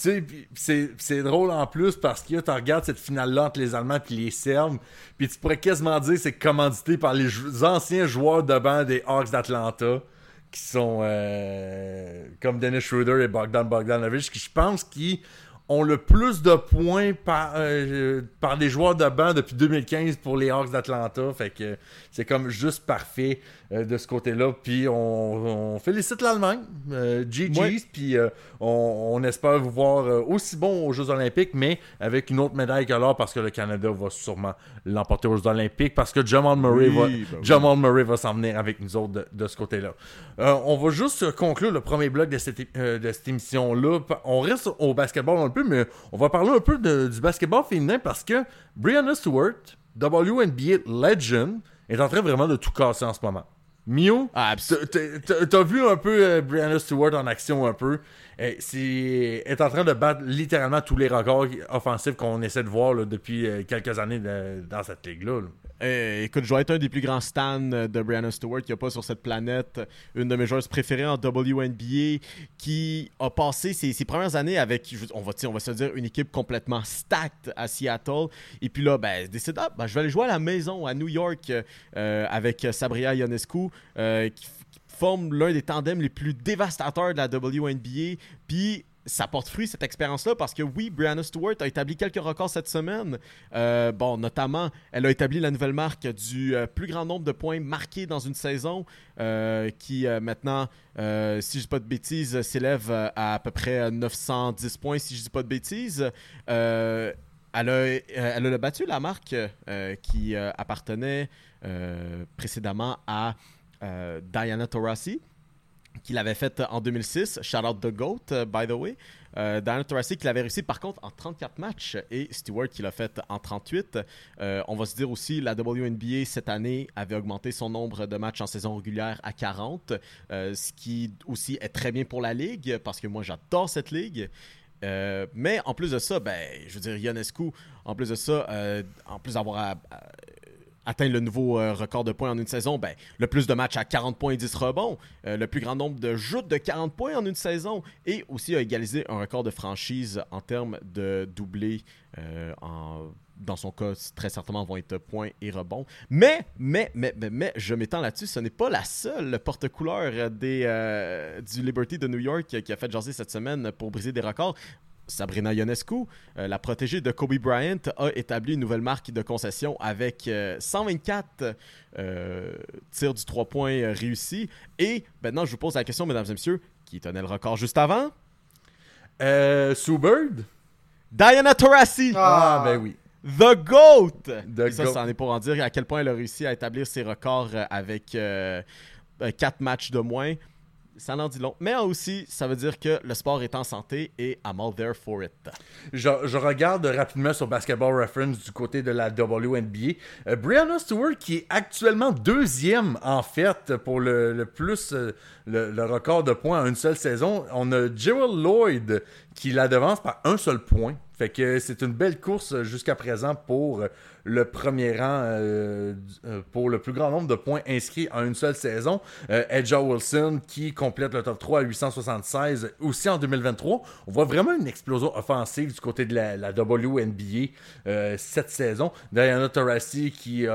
Tu sais, c'est drôle en plus parce que tu regardes cette finale-là entre les Allemands et les Serbes, puis tu pourrais quasiment dire que c'est commandité par les anciens joueurs de banc des Hawks d'Atlanta, qui sont euh, comme Dennis Schroeder et Bogdan Bogdanovic, qui je pense qui ont le plus de points par, euh, par des joueurs de banc depuis 2015 pour les Hawks d'Atlanta. Fait que c'est comme juste parfait euh, de ce côté-là. Puis on, on félicite l'Allemagne, euh, GG's, Ouais. puis euh, on, on espère vous voir euh, aussi bon aux Jeux Olympiques, mais avec une autre médaille que l'or parce que le Canada va sûrement l'emporter aux Jeux Olympiques parce que Jamal Murray Oui, va, ben oui. Jamal Murray va s'en venir avec nous autres de, de ce côté-là. On va juste conclure le premier bloc de cette, de cette émission-là. On reste au basketball un peu, mais on va parler un peu de- du basketball féminin parce que Brianna Stewart, WNBA Legend, est en train vraiment de tout casser en ce moment. Mio, Ah, t'as- vu un peu euh, Brianna Stewart en action un peu? Euh, c'est est en train de battre littéralement tous les records offensifs qu'on essaie de voir là, depuis euh, quelques années de- dans cette ligue-là. là. Euh, écoute, je dois être un des plus grands stans de Brianna Stewart qu'il n'y a pas sur cette planète. Une de mes joueuses préférées en WNBA qui a passé ses, ses premières années avec, on va, on va se dire, une équipe complètement stacked à Seattle. Et puis là, ben, elle décide, ah, ben, je vais aller jouer à la maison à New York euh, avec Sabria Ionescu euh, qui, qui forme l'un des tandems les plus dévastateurs de la WNBA. Puis ça porte fruit cette expérience-là parce que oui, Brianna Stewart a établi quelques records cette semaine. Euh, bon, notamment, elle a établi la nouvelle marque du euh, plus grand nombre de points marqués dans une saison, qui maintenant, si je dis pas de bêtises, s'élève à à peu près 910 points, si je dis pas de bêtises. Elle a, elle a battu la marque qui appartenait précédemment à euh, Diana Taurasi qui l'avait faite en 2006. Shout out the GOAT, euh, by the way. Euh, Diana Taurasi qui l'avait réussi par contre en 34 matchs et Stewart qui l'a fait en 38. Euh, on va se dire aussi, la WNBA cette année avait augmenté son nombre de matchs en saison régulière à 40, euh, ce qui aussi est très bien pour la ligue parce que moi j'adore cette ligue. Mais en plus de ça, ben, je veux dire, Ionescu, en plus de ça, en plus d'avoir atteint le nouveau euh, record de points en une saison, ben, le plus de matchs à 40 points et 10 rebonds, euh, le plus grand nombre de joutes de 40 points en une saison, et aussi a égalisé un record de franchise en termes de doublés. euh, en- dans son cas, très certainement vont être points et rebonds. Mais, mais, mais, mais, mais, je m'étends là-dessus, ce n'est pas la seule porte-couleur des, du Liberty de New York qui a fait jaser cette semaine pour briser des records. Sabrina Ionescu, euh, la protégée de Kobe Bryant, a établi une nouvelle marque de concession avec euh, 124 euh, tirs du 3 points euh, réussis. Et maintenant, je vous pose la question, mesdames et messieurs, qui tenait le record juste avant? Euh, Sue Bird? Diana Taurasi, Ah, Ah. ben oui. the GOAT! The ça, c'en est pour en dire à quel point elle a réussi à établir ses records euh, avec 4 matchs de moins. Ça en dit long. Mais aussi, ça veut dire que le sport est en santé et I'm all there for it. Je, regarde rapidement sur Basketball Reference du côté de la WNBA. Euh, Brianna Stewart qui est actuellement deuxième en fait pour le, plus euh, le, le record de points en une seule saison. On a Jewel Lloyd qui la devance par un seul point. Fait que c'est une belle course jusqu'à présent pour le premier rang, euh, euh, pour le plus grand nombre de points inscrits en une seule saison. Euh, Edja Wilson qui complète le top 3 à 876 aussi en 2023. On voit vraiment une explosion offensive du côté de la, WNBA euh, cette saison. Diana Taurasi qui,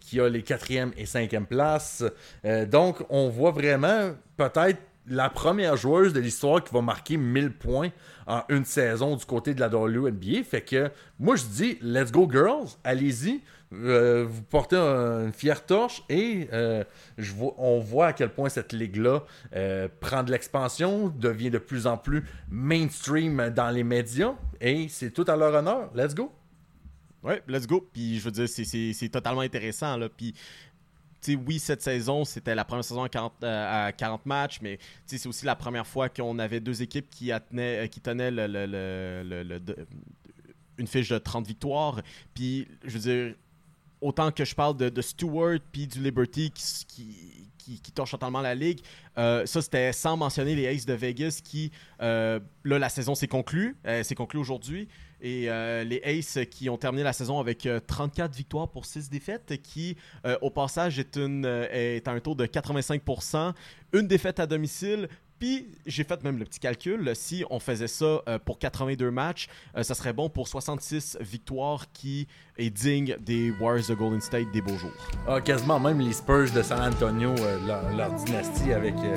qui a les 4e et 5e places. Donc on voit vraiment peut-être la première joueuse de l'histoire qui va marquer 1000 points en une saison du côté de la WNBA. Fait que moi je dis, let's go girls, allez-y. Euh, vous portez un- une fière torche et euh, je vois, on voit à quel point cette ligue-là euh, prend de l'expansion, devient de plus en plus mainstream dans les médias et c'est tout à leur honneur. Let's go! Ouais, let's go. Puis je veux dire, c'est- totalement intéressant. Là. Puis, oui, cette saison, c'était la première saison à 40, euh, à 40 matchs, mais c'est aussi la première fois qu'on avait deux équipes qui, euh, tenaient une fiche de 30 victoires. Puis, je veux dire, autant que je parle de, Stewart puis du Liberty qui, qui, totalement la ligue, euh, ça c'était sans mentionner les Aces de Vegas qui, là, la saison s'est conclue, euh, c'est conclu aujourd'hui. Et euh, les Aces qui ont terminé la saison avec euh, 34 victoires pour 6 défaites, qui euh, au passage est, euh, à un taux de 85%, une défaite à domicile. Puis j'ai fait même le petit calcul, si on faisait ça euh, pour 82 matchs, euh, ça serait bon pour 66 victoires qui est digne des Warriors de Golden State des beaux jours. Ah, quasiment même les Spurs de San Antonio, euh, leur, dynastie avec euh,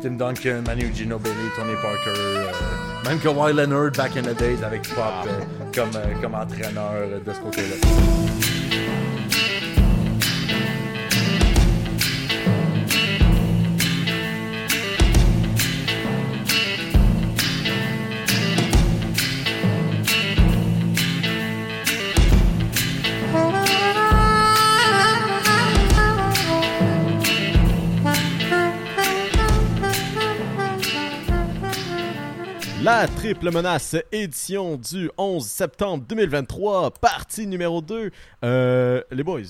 Tim Duncan, Manu Ginobili, Tony Parker, euh, même Kawhi Leonard back in the days avec Pop euh, comme, euh, comme entraîneur de ce côté-là. La triple menace édition du 11 septembre 2023, partie numéro 2. Euh, les boys,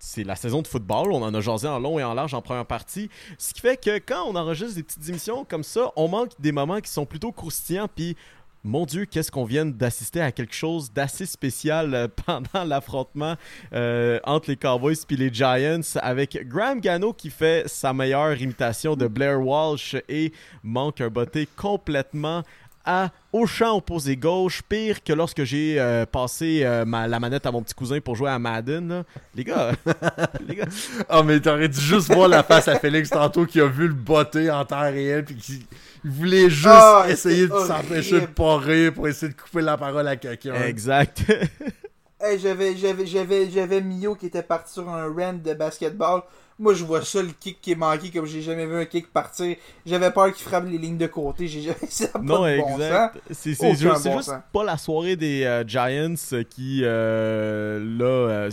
c'est la saison de football, on en a jasé en long et en large en première partie, ce qui fait que quand on enregistre des petites émissions comme ça, on manque des moments qui sont plutôt croustillants, puis mon Dieu, qu'est-ce qu'on vient d'assister à quelque chose d'assez spécial euh, pendant l'affrontement euh, entre les Cowboys et les Giants avec Graham Gano qui fait sa meilleure imitation de Blair Walsh et manque un botté complètement à, au champ opposé gauche, pire que lorsque j'ai euh, passé euh, ma- la manette à mon petit cousin pour jouer à Madden. là. Les gars, les gars, Ah, mais t'aurais dû juste voir la face à Félix tantôt qui a vu le botter en temps réel puis qui voulait juste Ah, essayer de s'empêcher de pas rire pour essayer de couper la parole à quelqu'un. exact. Hey, j'avais, j'avais, j'avais, j'avais Mio qui était parti sur un rant de basketball. Moi, je vois ça, le kick qui est manqué, comme j'ai jamais vu un kick partir. J'avais peur qu'il frappe les lignes de côté. J'ai jamais... Ça pas Non, de exact. C'est c'est juste, c'est bon juste pas la soirée des euh, Giants qui, euh, là, euh,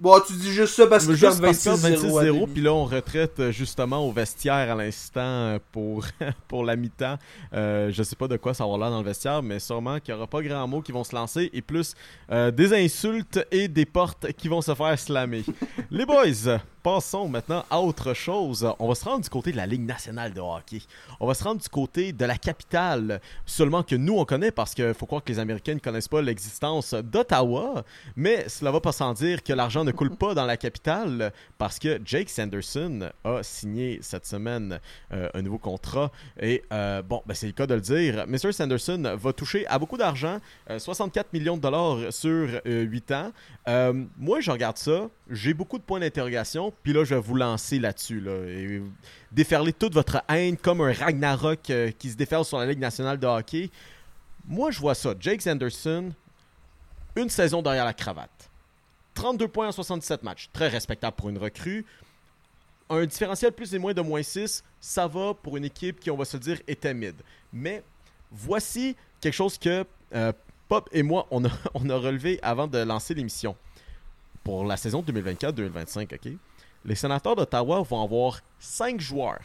Bon, tu dis juste ça parce juste perdent parce qu'ils 26-0 à 26-0, demi. puis là, on retraite euh, justement au vestiaire à l'instant euh, pour, pour la mi-temps. Euh, je sais pas de quoi ça va l'air dans le vestiaire, mais sûrement qu'il n'y aura pas grand mot qui vont se lancer et plus euh, des insultes et des portes qui vont se faire slammer. Les boys, passons maintenant à autre chose. On va se rendre du côté de la Ligue nationale de hockey. On va se rendre du côté de la capitale, seulement que nous on connaît parce qu'il faut croire que les Américains ne connaissent pas l'existence d'Ottawa, mais cela va pas sans dire que l'argent ne coule pas dans la capitale parce que Jake Sanderson a signé cette semaine euh, un nouveau contrat et euh, bon, ben, c'est le cas de le dire. Mr. Sanderson va toucher à beaucoup d'argent, euh, 64 millions de dollars sur 8 ans. Euh, moi, je regarde ça, j'ai beaucoup de points d'interrogation, puis là, je vais vous lancer là-dessus. Là, et déferler toute votre haine comme un Ragnarok euh, qui se déferle sur la Ligue nationale de hockey. Moi, je vois ça. Jake Sanderson, une saison derrière la cravate. 32 points en 77 matchs. Très respectable pour une recrue. Un différentiel plus et moins de moins 6, ça va pour une équipe qui, on va se dire, était mid. Mais voici quelque chose que euh, Pop et moi, on a relevé avant de lancer l'émission. Pour la saison 2024-2025, OK? Les sénateurs d'Ottawa vont avoir 5 joueurs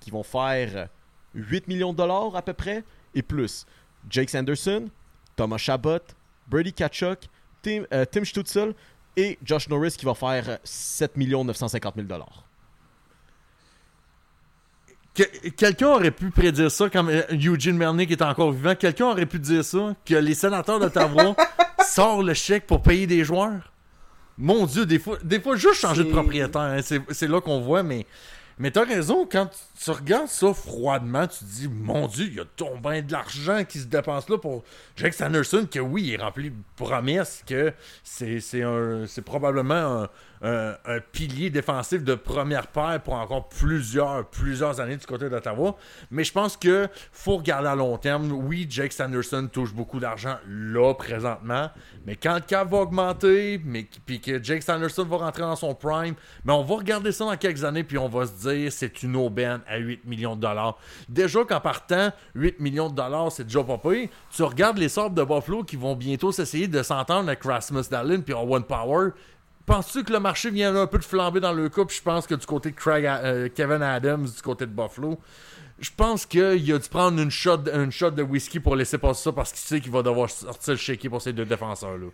qui vont faire 8 millions de dollars à peu près et plus. Jake Sanderson, Thomas Chabot, Brady Kachuk, Tim, euh, Tim Stutzel et Josh Norris qui va faire 7 950 000 dollars. Que- Quelqu'un aurait pu prédire ça, comme euh, Eugene Mernick est encore vivant. Quelqu'un aurait pu dire ça, que les sénateurs d'Ottawa sortent le chèque pour payer des joueurs? Mon Dieu, des fois, des fois juste changer de propriétaire, hein, c'est là qu'on voit, mais, mais t'as raison, quand tu, tu regardes ça froidement, tu te dis, mon Dieu, il y a tombé de l'argent qui se dépense là pour Jake Sanderson, que oui, il est rempli de promesses, que c'est c'est un- c'est probablement un, un- pilier défensif de première paire pour encore plusieurs, plusieurs années du côté d'Ottawa. Mais je pense que faut regarder à long terme. Oui, Jake Sanderson touche beaucoup d'argent là, présentement. Mais quand le cap va augmenter, mais puis que Jake Sanderson va rentrer dans son prime, mais on va regarder ça dans quelques années, puis on va se dire c'est une aubaine à 8 millions de dollars. Déjà qu'en partant, 8 millions de dollars, c'est déjà pas pire. Tu regardes les sortes de Buffalo qui vont bientôt s'essayer de s'entendre avec Rasmus Dallin puis Owen Power. Penses-tu que le marché vient un peu de flamber dans le coup? Puis je pense que du côté de Craig, euh, Kevin Adams, du côté de Buffalo, je pense qu'il a dû prendre une shot, une shot de whisky pour laisser passer ça parce qu'il sait qu'il va devoir sortir le shaky pour ces deux défenseurs-là.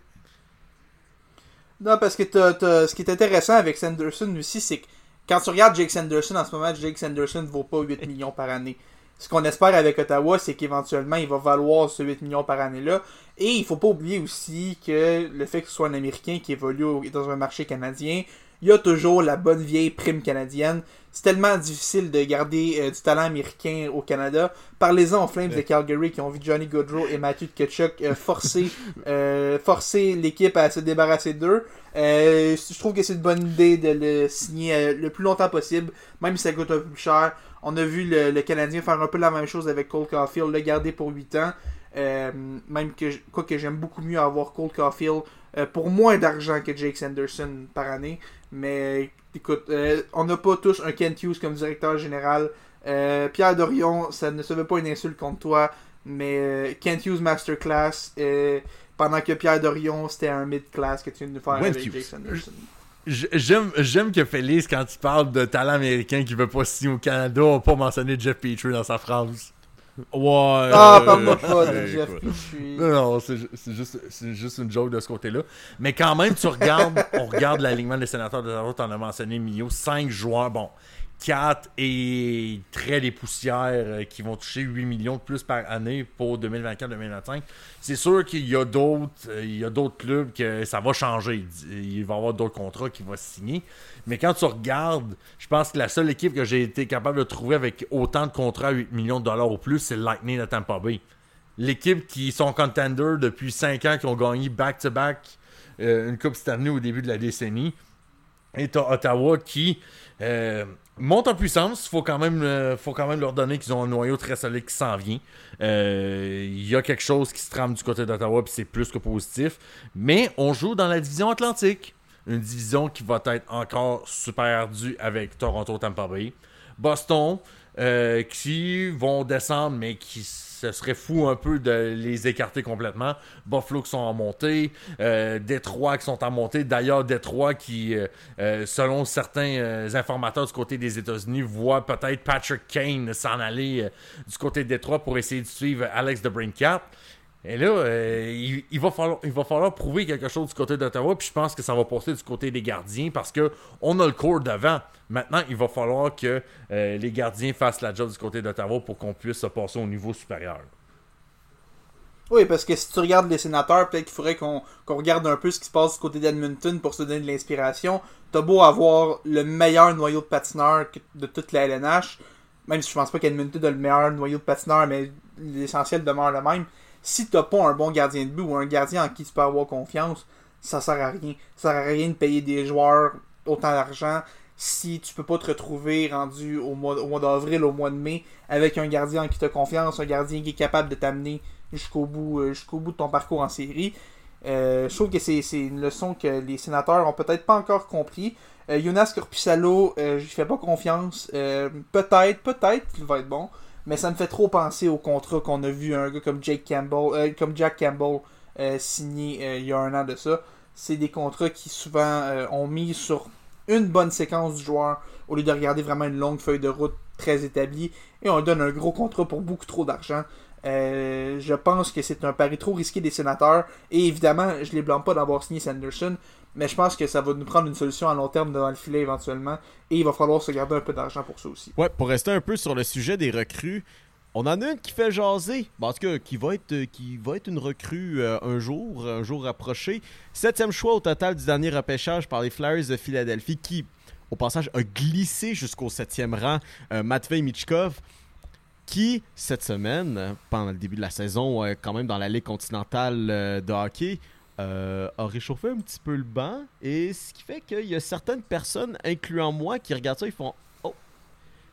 Non, parce que ce qui est intéressant avec Sanderson aussi, c'est que quand tu regardes Jake Sanderson en ce moment, Jake Sanderson ne vaut pas 8 millions par année. Ce qu'on espère avec Ottawa, c'est qu'éventuellement, il va valoir ce 8 millions par année-là. Et il faut pas oublier aussi que le fait que ce soit un Américain qui évolue dans un marché canadien, il y a toujours la bonne vieille prime canadienne. C'est tellement difficile de garder euh, du talent américain au Canada. Parlez-en aux Flames de Calgary qui ont vu Johnny Gaudreau et Matthew Tkachuk euh, forcer, euh, forcer l'équipe à se débarrasser d'eux. Je trouve que c'est une bonne idée de le signer le plus longtemps possible, même si ça coûte un peu plus cher. On a vu le, le Canadien faire un peu la même chose avec Cole Caulfield, le garder pour 8 ans. Euh, même que, quoi que j'aime beaucoup mieux avoir Cole Caulfield euh, pour moins d'argent que Jake Sanderson par année. Mais écoute, euh, on n'a pas tous un Kent Hughes comme directeur général. Euh, Pierre Dorion, ça ne se veut pas une insulte contre toi, mais euh, Kent Hughes Masterclass, euh, pendant que Pierre Dorion, c'était un mid-class que tu viens de nous faire avec Hughes. Jake Sanderson. J- J'aime, j'aime que Félix, quand il parle de talent américain qui veut pas signer au Canada, n'a pas mentionné Jeff Petrie dans sa phrase. Ouais. Ah, parle-moi pas de Jeff. Petrie. Non, non, c'est ju- c'est juste, juste une joke de ce côté-là. Mais quand même, tu regardes, on regarde l'alignement des sénateurs de l'Ottawa, t'en as mentionné, Mio, 5 joueurs, bon, 4 et très des poussières euh, qui vont toucher 8 millions de plus par année pour 2024-2025. C'est sûr qu'il y a d'autres euh, il y a d'autres clubs que ça va changer. Il va y avoir d'autres contrats qui vont signer. Mais quand tu regardes, je pense que la seule équipe que j'ai été capable de trouver avec autant de contrats à 8 millions de dollars ou plus, c'est Lightning de Tampa Bay l'équipe qui sont contenders depuis 5 ans, qui ont gagné back-to-back euh, une Coupe Stanley au début de la décennie. Et t'as Ottawa qui monte en puissance. Faut, quand même, euh, faut quand même leur donner qu'ils ont un noyau très solide qui s'en vient. Euh, Il y a quelque chose qui se trame du côté d'Ottawa, puis c'est plus que positif. Mais on joue dans la division Atlantique. Une division qui va être encore super ardue avec Toronto Tampa Bay. Boston, euh, qui vont descendre, mais qui ce serait fou un peu de les écarter complètement. Buffalo qui sont en montée, euh, Détroit qui sont en montée. D'ailleurs, Détroit qui, euh, euh, selon certains euh, informateurs du côté des États-Unis, voit peut-être Patrick Kane s'en aller du côté de Détroit pour essayer de suivre Alex de Brincat. Et là, euh, il, va falloir, il va falloir prouver quelque chose du côté d'Ottawa. Puis je pense que ça va passer du côté des gardiens parce que on a le cours devant. Maintenant, il va falloir que euh, les gardiens fassent la job du côté d'Ottawa pour qu'on puisse se passer au niveau supérieur. Oui, parce que si tu regardes les sénateurs, peut-être qu'il faudrait qu'on regarde un peu ce qui se passe du côté d'Edmonton pour se donner de l'inspiration. T'as beau avoir le meilleur noyau de patineurs de toute la LNH, même si je pense pas qu'Edmonton a le meilleur noyau de patineurs, mais l'essentiel demeure le même. Si t'as pas un bon gardien de but ou un gardien en qui tu peux avoir confiance, ça sert à rien. Ça sert à rien de payer des joueurs autant d'argent si tu peux pas te retrouver rendu au mois, d'avril, au mois de mai, avec un gardien en qui tu as confiance, un gardien qui est capable de t'amener jusqu'au bout, euh, jusqu'au bout de ton parcours en série. Euh, je trouve que c'est une leçon que les sénateurs ont peut-être pas encore compris. Euh, Jonas Corpissalo, euh, je lui fais pas confiance. Peut-être, peut-être qu'il va être bon, mais ça me fait trop penser au contrat qu'on a vu un gars comme Jake Campbell, euh, comme Jack Campbell euh, signé euh, il y a un an de ça. C'est des contrats qui souvent euh, ont mis sur une bonne séquence du joueur au lieu de regarder vraiment une longue feuille de route très établie et on donne un gros contrat pour beaucoup trop d'argent. Je pense que c'est un pari trop risqué des sénateurs et évidemment je les blâme pas d'avoir signé Sanderson Mais je pense que ça va nous prendre une solution à long terme dans le filet éventuellement. Et il va falloir se garder un peu d'argent pour ça aussi. Ouais, pour rester un peu sur le sujet des recrues, on en a une qui fait jaser. Bon, en tout cas, qui va être, euh, une recrue euh, un jour, un jour approché. Septième choix au total du dernier repêchage par les Flyers de Philadelphie, qui, au passage, a glissé jusqu'au septième rang, euh, Matvei Michkov qui, cette semaine, pendant le début de la saison, quand même dans la Ligue continentale de hockey, euh, a réchauffé un petit peu le banc. Et ce qui fait qu'il y a certaines personnes, incluant moi, qui regardent ça, ils font Oh,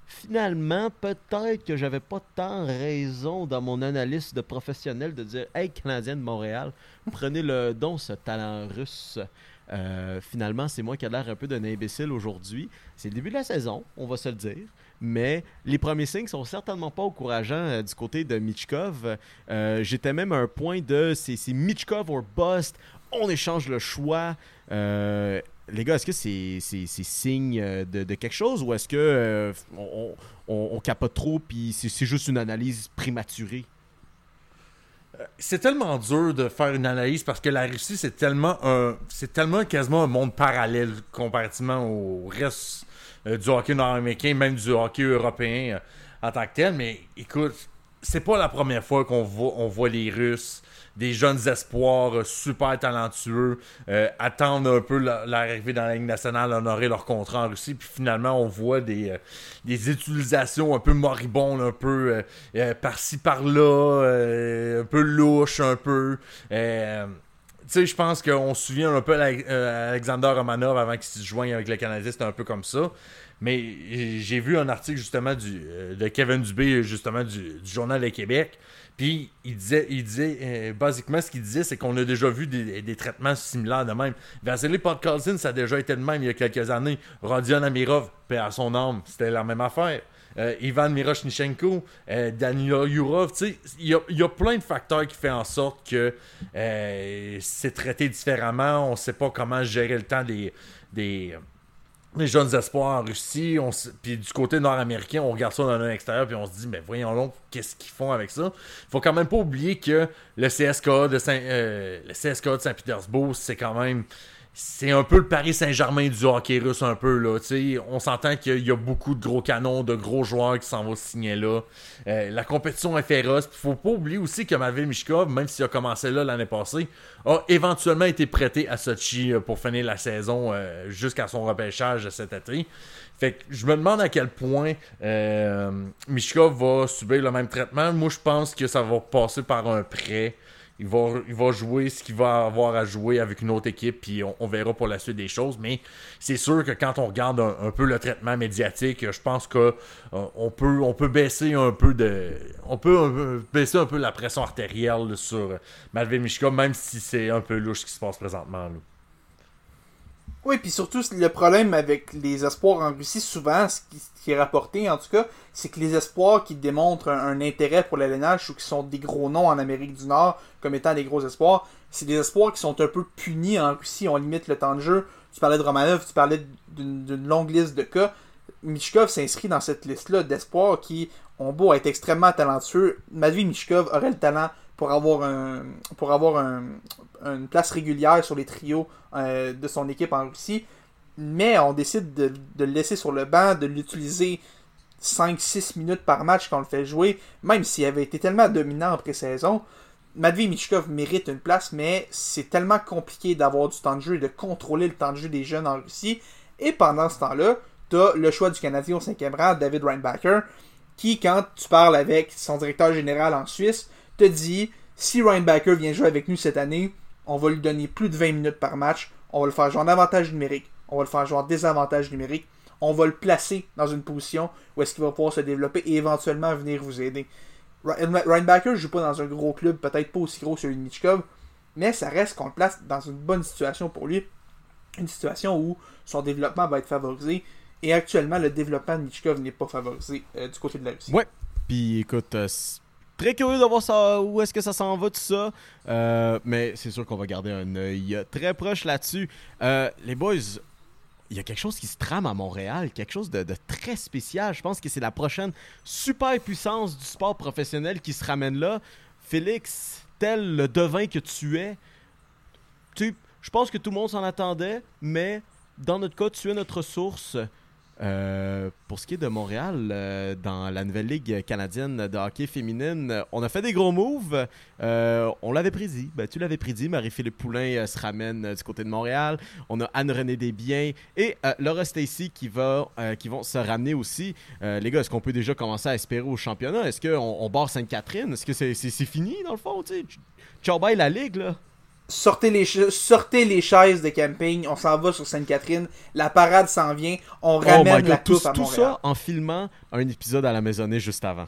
finalement, peut-être que j'avais pas tant raison dans mon analyse de professionnel de dire Hey, Canadien de Montréal, prenez le don, ce talent russe. Euh, finalement, c'est moi qui ai l'air un peu d'un imbécile aujourd'hui. C'est le début de la saison, on va se le dire. Mais les premiers signes sont certainement pas encourageants euh, du côté de Michkov. Euh, J'étais même à un point de c'est Michkov or bust. On échange le choix. Les gars, est-ce que c'est signe de, quelque chose ou est-ce que on, capote trop puis c'est juste une analyse prématurée? C'est tellement dur de faire une analyse parce que la Russie, c'est tellement un. C'est tellement quasiment un monde parallèle comparativement au reste euh, du hockey nord-américain, même du hockey européen euh, en tant que tel. Mais écoute, c'est pas la première fois qu'on voit, on voit les Russes, des jeunes espoirs euh, super talentueux, euh, attendre un peu la- l'arrivée dans la Ligue nationale, honorer leur contrat en Russie, puis finalement on voit des, euh, des utilisations un peu moribondes, un peu euh, par-ci par-là, un peu louches, un peu. tu sais, je pense qu'on se souvient un peu d'Alexander Romanov avant qu'il se joigne avec le Canadien, c'était un peu comme ça. Mais j'ai vu un article justement du, euh, de Kevin Dubé, justement du, du Journal de Québec. Puis il disait, il disait euh, basiquement ce qu'il disait, c'est qu'on a déjà vu des, des traitements similaires de même. Vasily Podkolzin, ça a déjà été de même il y a quelques années. Rodion Amirov, paix à son âme, c'était la même affaire. Euh, Ivan Miroshnichenko, euh, Yurov, tu sais, il y y a plein de facteurs qui font en sorte que c'est traité différemment. On sait pas comment gérer le temps des, des, des jeunes espoirs en Russie. On Puis du côté nord-américain, on regarde ça dans l'extérieur puis on se dit, mais voyons donc, qu'est-ce qu'ils font avec ça? Faut quand même pas oublier que le CSKA de euh, le CSKA de Saint-Pétersbourg, c'est quand même c'est un peu le Paris Saint-Germain du hockey russe un peu là, on s'entend qu'il y a beaucoup de gros canons, de gros joueurs qui s'en vont signer là. Euh, la compétition est féroce, Puis faut pas oublier aussi que Matvei Mishkov, même s'il a commencé là l'année passée, a éventuellement été prêté à Sochi euh, pour finir la saison euh, jusqu'à son repêchage cet été. Fait que je me demande à quel point euh, Mishkov va subir le même traitement. Moi, je pense que ça va passer par un prêt. Il va, jouer ce qu'il va avoir à jouer avec une autre équipe, puis on, verra pour la suite des choses. Mais c'est sûr que quand on regarde un, peu le traitement médiatique, je pense que euh, on, peut, baisser un peu de. On peut baisser un peu la pression artérielle sur Malvin Mishkov, même si c'est un peu louche ce qui se passe présentement. Oui, puis surtout, le problème avec les espoirs en Russie, souvent, ce qui, est rapporté, en tout cas, c'est que les espoirs qui démontrent un, intérêt pour l'alénage ou qui sont des gros noms en Amérique du Nord comme étant des gros espoirs, c'est des espoirs qui sont un peu punis en Russie. On limite le temps de jeu. Tu parlais de Romanov, tu parlais d'une longue liste de cas. Michkov s'inscrit dans cette liste-là d'espoirs qui ont beau être extrêmement talentueux. Matvei Michkov aurait le talent pour avoir une place régulière sur les trios euh, de son équipe en Russie. Mais on décide de, le laisser sur le banc, de l'utiliser 5-6 minutes par match quand on le fait jouer, même s'il avait été tellement dominant en pré-saison. Matvei Michkov mérite une place, mais c'est tellement compliqué d'avoir du temps de jeu et de contrôler le temps de jeu des jeunes en Russie. Et pendant ce temps-là, tu as le choix du Canadien au cinquième rang, David Reinbacher, qui, quand tu parles avec son directeur général en Suisse, te dit si Reinbacher vient jouer avec nous cette année, on va lui donner plus de 20 minutes par match, on va le faire jouer en avantage numérique, on va le faire jouer en désavantage numérique, on va le placer dans une position où est-ce qu'il va pouvoir se développer et éventuellement venir vous aider. Ryan- Reinbacher joue pas dans un gros club, peut-être pas aussi gros que celui de Michkov, mais ça reste qu'on le place dans une bonne situation pour lui. Une situation où son développement va être favorisé. Et actuellement, le développement de Michkov n'est pas favorisé euh, du côté de la Russie. Ouais. Puis écoute, euh, très curieux de voir ça, où est-ce que ça s'en va tout ça. Euh, mais c'est sûr qu'on va garder un œil très proche là-dessus. Euh, les boys, il y a quelque chose qui se trame à Montréal, quelque chose de, de très spécial. Je pense que c'est la prochaine super puissance du sport professionnel qui se ramène là. Félix, tel le devin que tu es, tu Je pense que tout le monde s'en attendait, mais dans notre cas, tu es notre source. Euh, pour ce qui est de Montréal, euh, dans la nouvelle ligue canadienne de hockey féminine, on a fait des gros moves. Euh, on l'avait prédit. Ben, tu l'avais prédit. Marie-Philippe Poulain se ramène du côté de Montréal. On a Anne-Renée Desbiens et Laura Stacy qui, vont se ramener aussi. Les gars, est-ce qu'on peut déjà commencer à espérer au championnat? Est-ce qu'on on barre Sainte-Catherine? Est-ce que c'est fini dans le fond? Ciao bye la ligue là. Sortez les, ch- sortez les chaises de camping, on s'en va sur Sainte-Catherine, la parade s'en vient, on Oh ramène la tout, coupe à tout Montréal. ça en filmant un épisode à la maisonnée juste avant.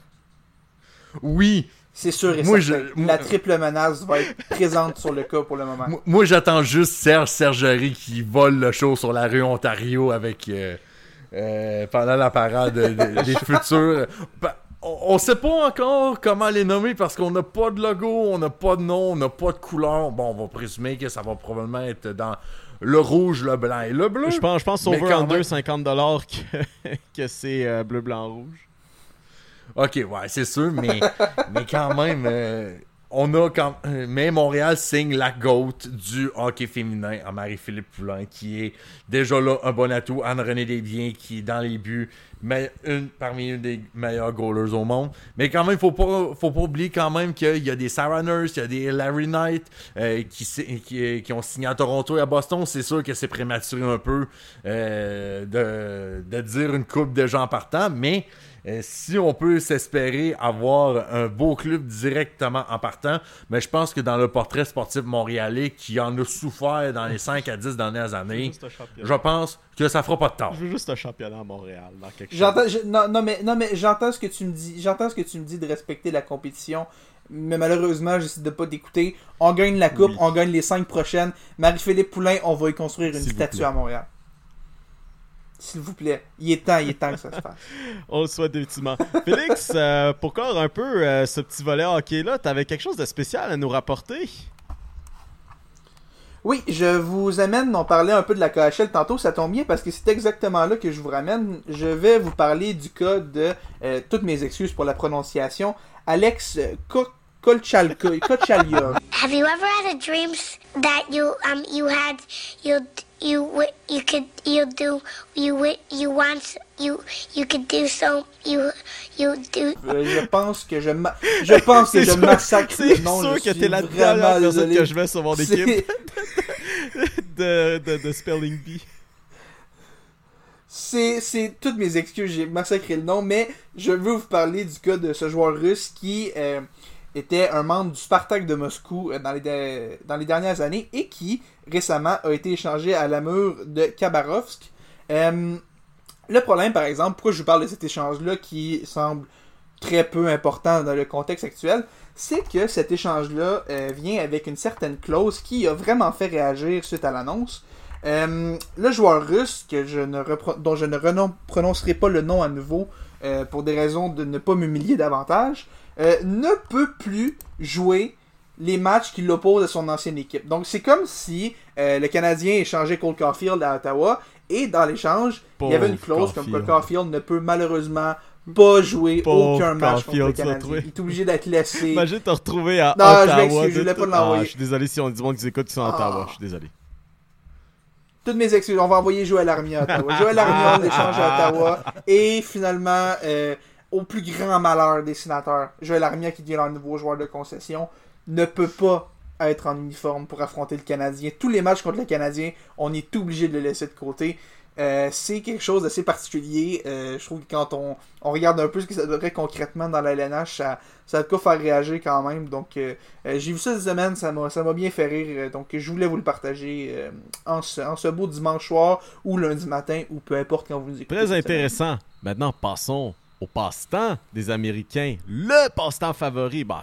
Oui, C'est sûr et Moi, je- moi- La triple menace va être présente sur le cas pour le moment. Moi- Moi, j'attends juste Serge Sergerie qui vole le show sur la rue Ontario avec euh, euh, pendant la parade de- de- des futurs. On, sait pas encore comment les nommer parce qu'on n'a pas de logo, on n'a pas de nom, on n'a pas de couleur. Bon, on va présumer que ça va probablement être dans le rouge, le blanc et le bleu. Je pense, je pense over quand under même. 50 dollars que, que c'est euh, bleu blanc rouge. Ok, ouais, c'est sûr, mais, mais quand même, euh, on a quand mais Montréal signe la GOAT du hockey féminin à Marie-Philippe Poulain, qui est déjà là un bon atout. Anne-Renée Desbiens, qui est dans les buts, mais une parmi une des meilleures goalers au monde. Mais quand même, faut pas, faut pas oublier quand même qu'il y a des Sarah Nurse, il y a des Larry Knight euh, qui, ont signé à Toronto et à Boston. C'est sûr que c'est prématuré un peu euh, de, de dire une coupe de gens partant, mais si on peut s'espérer avoir un beau club directement en partant, mais je pense que dans le portrait sportif montréalais qui en a souffert dans les 5 à 10 dernières années, je pense que ça fera pas de tort. Je veux juste un championnat à Montréal dans quelque chose. Je- non, non, mais, non, mais j'entends ce que tu me dis. J'entends ce que tu me dis de respecter la compétition. Mais malheureusement, j'essaie de pas t'écouter. On gagne la coupe, Oui. on gagne les cinq prochaines. Marie-Philippe Poulain, on va y construire une statue à Montréal. S'il vous plaît. Il est temps, il est temps que ça se fasse. On le souhaite définitivement. Félix, euh, pour clore un peu euh, ce petit volet hockey-là, t'avais quelque chose de spécial à nous rapporter? Oui, je vous amène, on parlait un peu de la KHL tantôt, ça tombe bien parce que c'est exactement là que je vous ramène. Je vais vous parler du cas de, euh, toutes mes excuses pour la prononciation, Alex Ko- Kolchalko- Kochalia. Have you ever had a dream that you um you had you you you could you do you you want you you could do so you you do Euh, je pense que je, ma- je pense que je sûr- massacre C'est le nom. sûr je que suis t'es la vraiment dernière personne désolé. que je mets sur mon équipe de, de, de Spelling Bee. C'est, c'est toutes mes excuses, j'ai massacré le nom, mais je veux vous parler du cas de ce joueur russe qui euh, était un membre du Spartak de Moscou euh, dans, les dans les dernières années et qui récemment a été échangé à l'amour de Khabarovsk. Euh, le problème, par exemple, pourquoi je vous parle de cet échange-là qui semble très peu important dans le contexte actuel, c'est que cet échange-là euh, vient avec une certaine clause qui a vraiment fait réagir suite à l'annonce. Le joueur russe, que je ne dont je ne prononcerai pas le nom à nouveau pour des raisons de ne pas m'humilier davantage, euh, ne peut plus jouer les matchs qui l'opposent à son ancienne équipe. Donc c'est comme si euh, le Canadien échangeait Cole Caulfield à Ottawa et dans l'échange, il y avait une clause comme Cole Caulfield. Ne peut malheureusement pas jouer Pauvre aucun match contre le Canadien. Il est obligé d'être laissé. Imagine te retrouver à Non, je Ottawa. m'excuse, je voulais pas l'envoyer. Ah, je suis désolé si on dit monde qui écoute qui sont à Ah. Ottawa. Je suis désolé. Toutes mes excuses, on va envoyer Joël Armia à Ottawa. Joël Armia, on l'échange à Ottawa. Et finalement, euh, au plus grand malheur des sénateurs, Joël Armia, qui devient leur nouveau joueur de concession, ne peut pas être en uniforme pour affronter le Canadien. Tous les matchs contre le Canadien, on est obligé de le laisser de côté. Euh, c'est quelque chose d'assez particulier. Euh, je trouve que quand on, on regarde un peu ce que ça donnerait concrètement dans la LNH, ça, ça a de quoi faire réagir quand même. Donc, euh, j'ai vu ça cette semaine, ça m'a, ça m'a bien fait rire. donc, je voulais vous le partager en, ce, en ce beau dimanche soir ou lundi matin ou peu importe quand vous nous écoutez. Très semaine. intéressant. Maintenant, passons au passe-temps des Américains. Le passe-temps favori. Bah,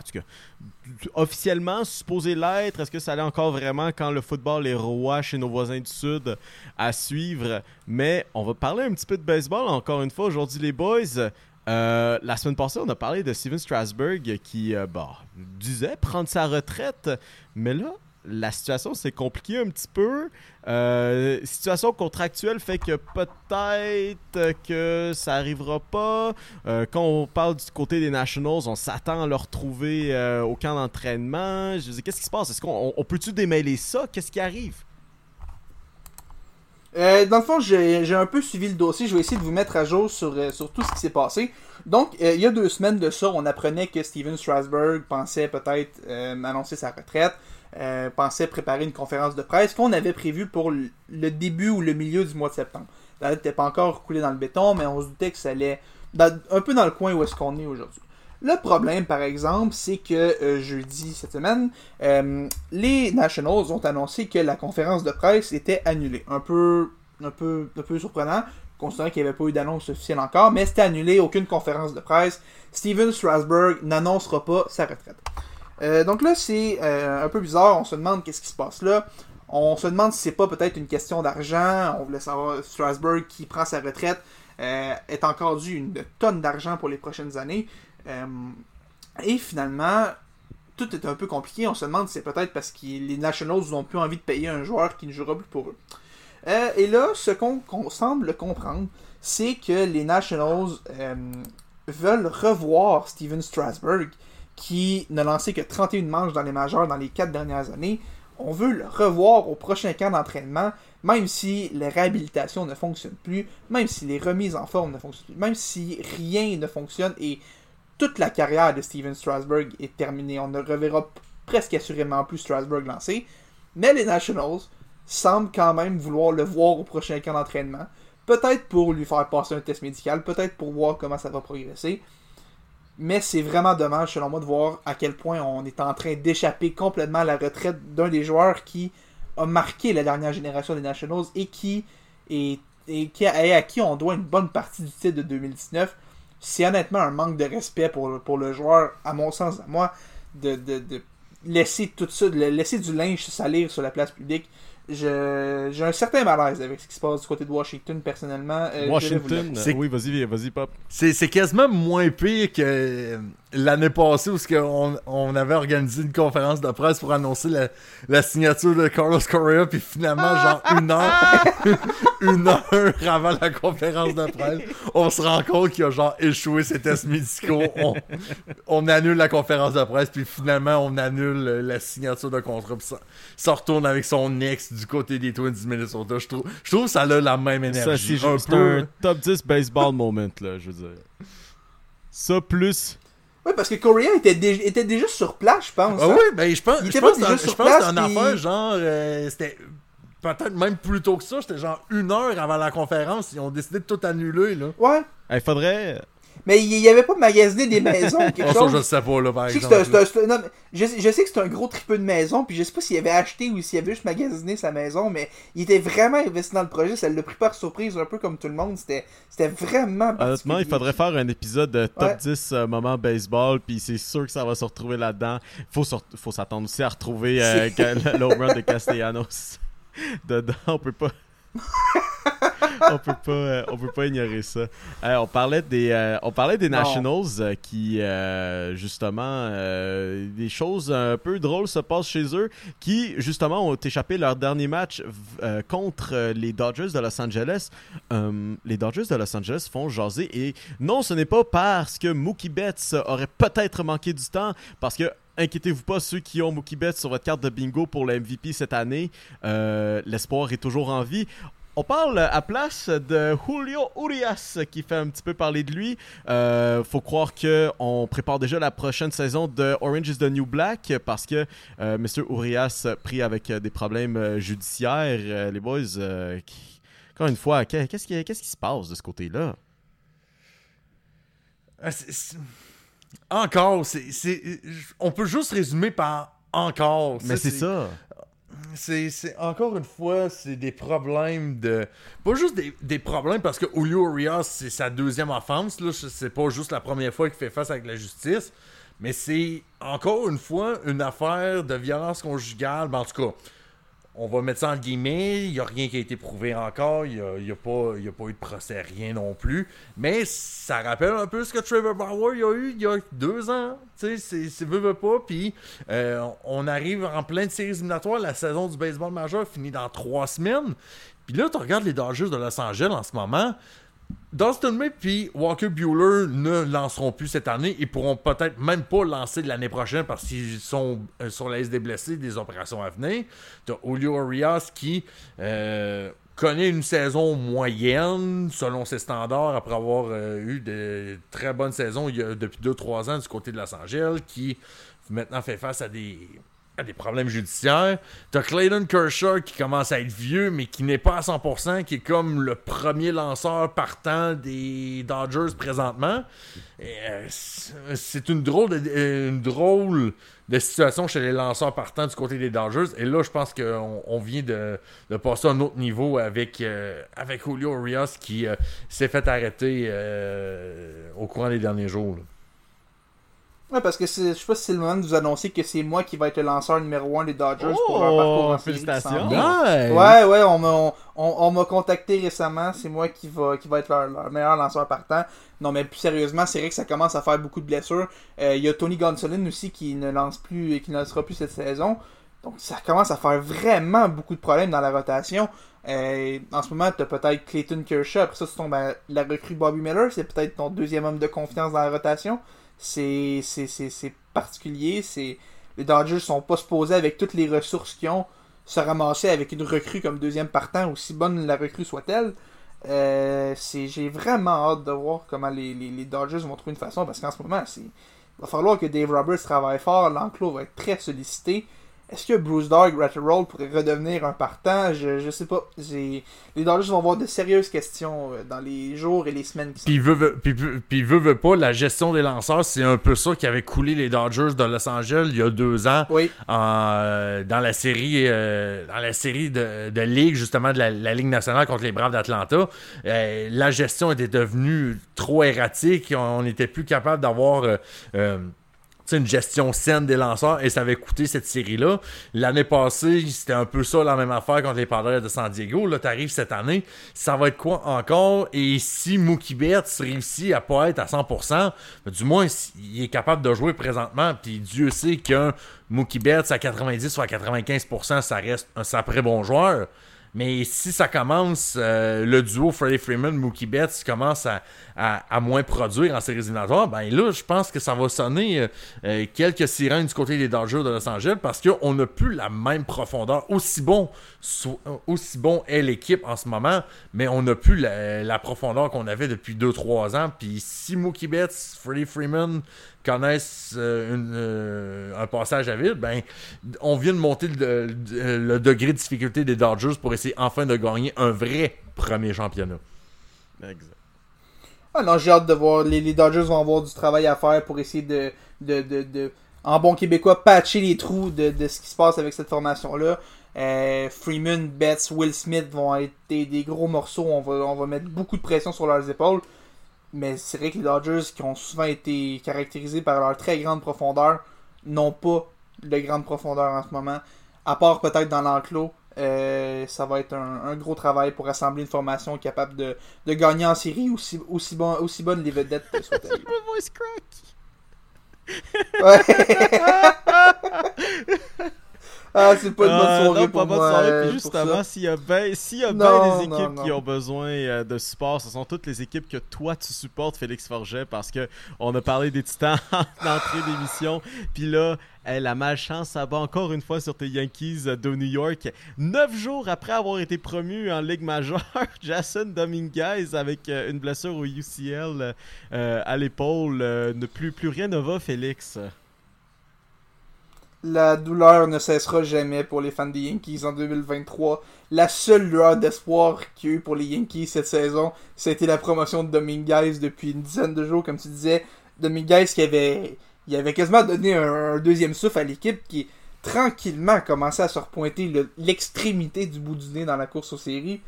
officiellement, supposé l'être. Est-ce que ça allait encore vraiment quand le football est roi chez nos voisins du Sud à suivre? Mais on va parler un petit peu de baseball encore une fois aujourd'hui, les boys. Euh, la semaine passée, on a parlé de Steven Strasberg qui euh, bah, disait prendre sa retraite. Mais là, la situation s'est compliquée un petit peu. Euh, situation contractuelle fait que peut-être que ça arrivera pas. Euh, quand on parle du côté des Nationals, on s'attend à le retrouver euh, au camp d'entraînement. Je qu'est-ce qui se passe? Est-ce qu'on on- on peut-tu démêler ça? Qu'est-ce qui arrive? Dans le fond, j'ai un peu suivi le dossier. Je vais essayer de vous mettre à jour sur, sur tout ce qui s'est passé. Donc, il y a deux semaines de ça, on apprenait que Steven Strasberg pensait peut-être annoncer sa retraite, euh, pensait préparer une conférence de presse qu'on avait prévue pour le début ou le milieu du mois de septembre. Date n'était pas encore coulée dans le béton, mais on se doutait que ça allait un peu dans le coin où est-ce qu'on est aujourd'hui. Le problème, par exemple, c'est que euh, jeudi cette semaine, euh, les Nationals ont annoncé que la conférence de presse était annulée. Un peu, un peu, un peu surprenant, considérant qu'il n'y avait pas eu d'annonce officielle encore, mais c'était annulé, aucune conférence de presse. Steven Strasberg n'annoncera pas sa retraite. Euh, donc là, c'est euh, un peu bizarre, on se demande qu'est-ce qui se passe là. On se demande si c'est pas peut-être une question d'argent. On voulait savoir Strasberg qui prend sa retraite euh, est encore dû une tonne d'argent pour les prochaines années. Et finalement, tout est un peu compliqué. On se demande si c'est peut-être parce que les Nationals n'ont plus envie de payer un joueur qui ne jouera plus pour eux. Et là, ce qu'on semble comprendre, c'est que les Nationals veulent revoir Steven Strasberg, qui n'a lancé que 31 manches dans les majeurs dans les 4 dernières années. On veut le revoir au prochain camp d'entraînement, même si les réhabilitations ne fonctionnent plus, même si les remises en forme ne fonctionnent plus, même si rien ne fonctionne et toute la carrière de Steven Strasberg est terminée. On ne reverra presque assurément plus Strasberg lancé. Mais les Nationals semblent quand même vouloir le voir au prochain camp d'entraînement. Peut-être pour lui faire passer un test médical, peut-être pour voir comment ça va progresser. Mais c'est vraiment dommage, selon moi, de voir à quel point on est en train d'échapper complètement à la retraite d'un des joueurs qui a marqué la dernière génération des Nationals et qui est et qui à qui on doit une bonne partie du titre de 2019. C'est honnêtement un manque de respect pour, pour le joueur, à mon sens, à moi, de, de, de laisser tout ça, de laisser du linge salir sur la place publique. J'ai un certain malaise avec ce qui se passe du côté de Washington, personnellement. Euh, Washington, oui, vas-y, vas-y, Pop. C'est c'est quasiment moins pire que l'année passée où on, on avait organisé une conférence de presse pour annoncer la, la signature de Carlos Correa, puis finalement, genre une heure, une heure avant la conférence de presse, on se rend compte qu'il a genre échoué ses tests médicaux. On, on annule la conférence de presse, puis finalement, on annule la signature de contrat, puis ça, ça retourne avec son ex du côté des Twins du Minnesota. Je trouve, je trouve que ça a la même Ça, énergie. c'est un juste peu. un top 10 baseball moment, là, je veux dire. Ça, plus. Oui, parce que Correa était, dé- était déjà sur place, je pense. Ah hein. oui, ben je pense, Il je était pense pas que c'est déjà un- sur je pense puis- affaire genre euh, c'était peut-être même plus tôt que ça, c'était genre une heure avant la conférence, ils ont décidé de tout annuler là. Ouais. Il faudrait. Mais il n'y avait pas magasiné des maisons ou quelque Oh, ça chose. je le sais pas là par Je sais, que c'est un- c'est un- c'est un- non, mais je, sais- je sais que c'est un gros tripeux de maison, puis je sais pas s'il avait acheté ou s'il avait juste magasiné sa maison, mais il était vraiment investi dans le projet, ça l'a pris par surprise, un peu comme tout le monde, c'était c'était vraiment Honnêtement, il faudrait faire un épisode de top Ouais. 10 euh, moments baseball, puis c'est sûr que ça va se retrouver là-dedans. Faut, faut s'attendre aussi à retrouver euh, C'est- que- le le home run de Castellanos dedans. On peut pas. On peut pas, euh, on peut pas ignorer ça. Euh, on parlait des, euh, on parlait des. Nationals qui, justement, des choses un peu drôles se passent chez eux, qui justement ont échappé leur dernier match contre les Dodgers de Los Angeles. Les Dodgers de Los Angeles font jaser et non, ce n'est pas parce que Mookie Betts aurait peut-être manqué du temps, parce que Inquiétez-vous pas, ceux qui ont Mookie Betts sur votre carte de bingo pour le MVP cette année, euh, l'espoir est toujours en vie. On parle à place de Julio Urias qui fait un petit peu parler de lui. Euh, faut croire que on prépare déjà la prochaine saison de Orange is the New Black parce que euh, Mr. Urias pris avec euh, des problèmes euh, judiciaires. Euh, les boys, euh, qui- encore une fois, qu'est- qu'est-ce qui, qu'est-ce qui se passe de ce côté-là? Encore, c'est on peut juste résumer par encore. Mais c'est ça. C'est, encore une fois, c'est des problèmes de. Pas juste des, problèmes parce que Julio Urias, c'est sa deuxième offense. C'est pas juste la première fois qu'il fait face avec la justice. Mais c'est encore une fois une affaire de violence conjugale. Ben, en tout cas, on va mettre ça en guillemets. Il n'y a rien qui a été prouvé encore. Il n'y a, a pas eu de procès, rien non plus. Mais ça rappelle un peu ce que Trevor Bauer a eu il y a deux ans. Tu sais, c'est- c'est veut, veut pas. Puis euh, on arrive en pleine série éliminatoire. La saison du baseball majeur finit dans trois semaines. Puis là, tu regardes les Dodgers de Los Angeles en ce moment. Dustin May puis Walker Bueller ne lanceront plus cette année. Ils pourront peut-être même pas lancer l'année prochaine parce qu'ils sont euh, sur la liste des blessés des opérations à venir. T'as Julio Urias qui, euh, connaît une saison moyenne selon ses standards après avoir euh, eu de très bonnes saisons depuis 2-3 ans du côté de Los Angeles qui maintenant fait face à des, des problèmes judiciaires. T'as Clayton Kershaw qui commence à être vieux mais qui n'est pas à 100%, qui est comme le premier lanceur partant des Dodgers présentement. Euh, c'est une drôle de, une drôle de situation chez les lanceurs partants du côté des Dodgers. Et là, je pense qu'on on vient de, passer à un autre niveau avec, euh, Julio Urias qui euh, s'est fait arrêter euh, au courant des derniers jours. Ouais, parce que c'est- je sais pas si c'est le moment de vous annoncer que c'est moi qui va être le lanceur numéro 1 des Dodgers pour leur parcours en félicitations. Ouais. Ouais, on m'a on, on- on m'a contacté récemment, c'est moi qui va, qui va être leur, leur meilleur lanceur partant. Non, mais plus sérieusement, c'est vrai que ça commence à faire beaucoup de blessures. Euh, Il y a Tony Gonsolin aussi qui ne lance plus et qui ne lancera plus cette saison. Donc ça commence à faire vraiment beaucoup de problèmes dans la rotation. Euh, en ce moment, tu as peut-être Clayton Kershaw, après ça, tu tombes à la recrue Bobby Miller, c'est peut-être ton deuxième homme de confiance dans la rotation. C'est c'est- particulier, les Dodgers sont pas supposés avec toutes les ressources qu'ils ont se ramasser avec une recrue comme deuxième partant, aussi bonne la recrue soit-elle. Euh, J'ai vraiment hâte de voir comment les, les, les Dodgers vont trouver une façon parce qu'en ce moment, il va falloir que Dave Roberts travaille fort, l'enclos va être très sollicité. Est-ce que Bruce Dog, Ratterall pourrait redevenir un partant? Je, je sais pas. J'ai- Les Dodgers vont avoir de sérieuses questions euh, dans les jours et les semaines qui sont. Puis veut, veut, puis, puis- puis veut, veut pas, la gestion des lanceurs, c'est un peu ça qui avait coulé les Dodgers de Los Angeles il y a deux ans Oui, en- dans la série euh, dans la série de, de ligue justement de la, la Ligue nationale contre les Braves d'Atlanta. Euh, la gestion était devenue trop erratique. On n'était plus capable d'avoir euh, euh, une gestion saine des lanceurs et ça avait coûté cette série-là. L'année passée, c'était un peu ça la même affaire contre les Padres de San Diego. Là, t'arrives cette année, ça va être quoi encore? Et si Mookie Betts réussit à pas être à 100%, ben, du moins, il est capable de jouer présentement. Puis Dieu sait qu'un Mookie Betts à 90 ou à 95%, ça reste un sacré bon joueur. Mais si ça commence, euh, le duo Freddie Freeman, Mookie Betts commence à, moins produire en séries éliminatoires, ben là, je pense que ça va sonner euh, euh, quelques sirènes du côté des Dodgers de Los Angeles parce qu'on n'a plus la même profondeur. Aussi bon, so- aussi bon est l'équipe en ce moment, mais on n'a plus la, la profondeur qu'on avait depuis 2-3 ans. Puis si Mookie Betts, Freddie Freeman connaissent euh, une, euh, un passage à vide, ben, on vient de monter le, le- le degré de difficulté des Dodgers pour essayer enfin de gagner un vrai premier championnat. Exact. Ah non, j'ai hâte de voir. Les, les Dodgers vont avoir du travail à faire pour essayer de, de, de, de- en bon québécois, patcher les trous de, de ce qui se passe avec cette formation-là. Euh, Freeman, Betts, Will Smith vont être des, des gros morceaux. On va, on va mettre beaucoup de pression sur leurs épaules. Mais c'est vrai que les Dodgers, qui ont souvent été caractérisés par leur très grande profondeur, n'ont pas de grande profondeur en ce moment. À part peut-être dans l'enclos. Euh, ça va être un, un gros travail pour assembler une formation capable de, de gagner en série aussi, aussi, bon, aussi bonne les vedettes soient-elles. voice crack. Ouais. ah, c'est pas une bonne Euh, soirée non, pour pas bonne soirée. euh, Puis pour justement, ça. s'il y a bien s'il y a Non, ben des non, équipes non. qui ont besoin euh, de support, ce sont toutes les équipes que toi tu supportes, Félix Forget, parce que on a parlé des Titans en entrée d'émission. Puis là, eh, la malchance s'abat encore une fois sur tes Yankees de New York. Neuf jours après avoir été promu en Ligue majeure, Jason Dominguez, avec euh, une blessure au UCL euh, à l'épaule, euh, ne plus, plus rien ne va, Félix. La douleur ne cessera jamais pour les fans des Yankees en 2023. La seule lueur d'espoir qu'il y a eu pour les Yankees cette saison, c'était la promotion de Dominguez depuis une dizaine de jours, comme tu disais. Dominguez qui avait, il avait quasiment donné un, deuxième souffle à l'équipe qui tranquillement commençait à se repointer le- l'extrémité du bout du nez dans la course aux séries.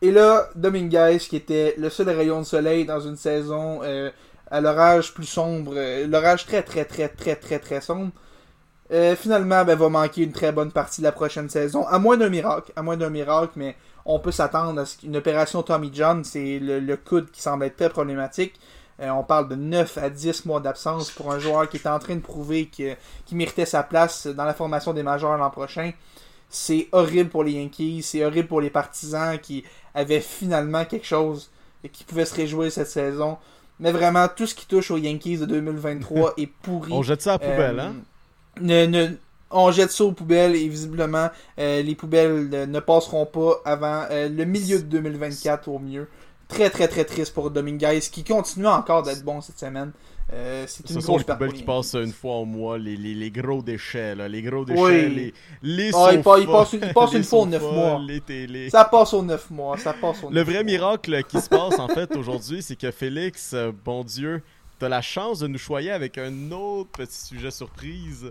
Et là, Dominguez, qui était le seul rayon de soleil dans une saison euh, à l'orage plus sombre, euh, l'orage très très très très très très sombre, euh, finalement, ben, va manquer une très bonne partie de la prochaine saison. À moins d'un miracle. À moins d'un miracle, mais on peut s'attendre à ce qu'une opération Tommy John, c'est le, le coude qui semble être très problématique. Euh, on parle de 9 à 10 mois d'absence pour un joueur qui est en train de prouver qu'il méritait sa place dans la formation des majeurs l'an prochain. C'est horrible pour les Yankees, c'est horrible pour les partisans qui avaient finalement quelque chose et qui pouvaient se réjouir cette saison. Mais vraiment, tout ce qui touche aux Yankees de 2023 est pourri. On jette ça à la poubelle, Euh, hein? Ne, ne, On jette ça aux poubelles et visiblement, euh, les poubelles euh, ne passeront pas avant euh, le milieu de 2024 au mieux. Très très très triste pour Dominguez qui continue encore d'être bon cette semaine. Euh, c'est une Ce sont les poubelles qui passent une fois au mois, les, les, les gros déchets, là, les gros déchets, Oui. les, les Ah, il passe une- il passe les une fois aux sofas, neuf mois. Les télés. Ça passe aux 9 mois, ça passe aux Le 9 vrai mois. miracle qui se passe en fait aujourd'hui, c'est que Félix, euh, bon Dieu, t'as la chance de nous choyer avec un autre petit sujet surprise.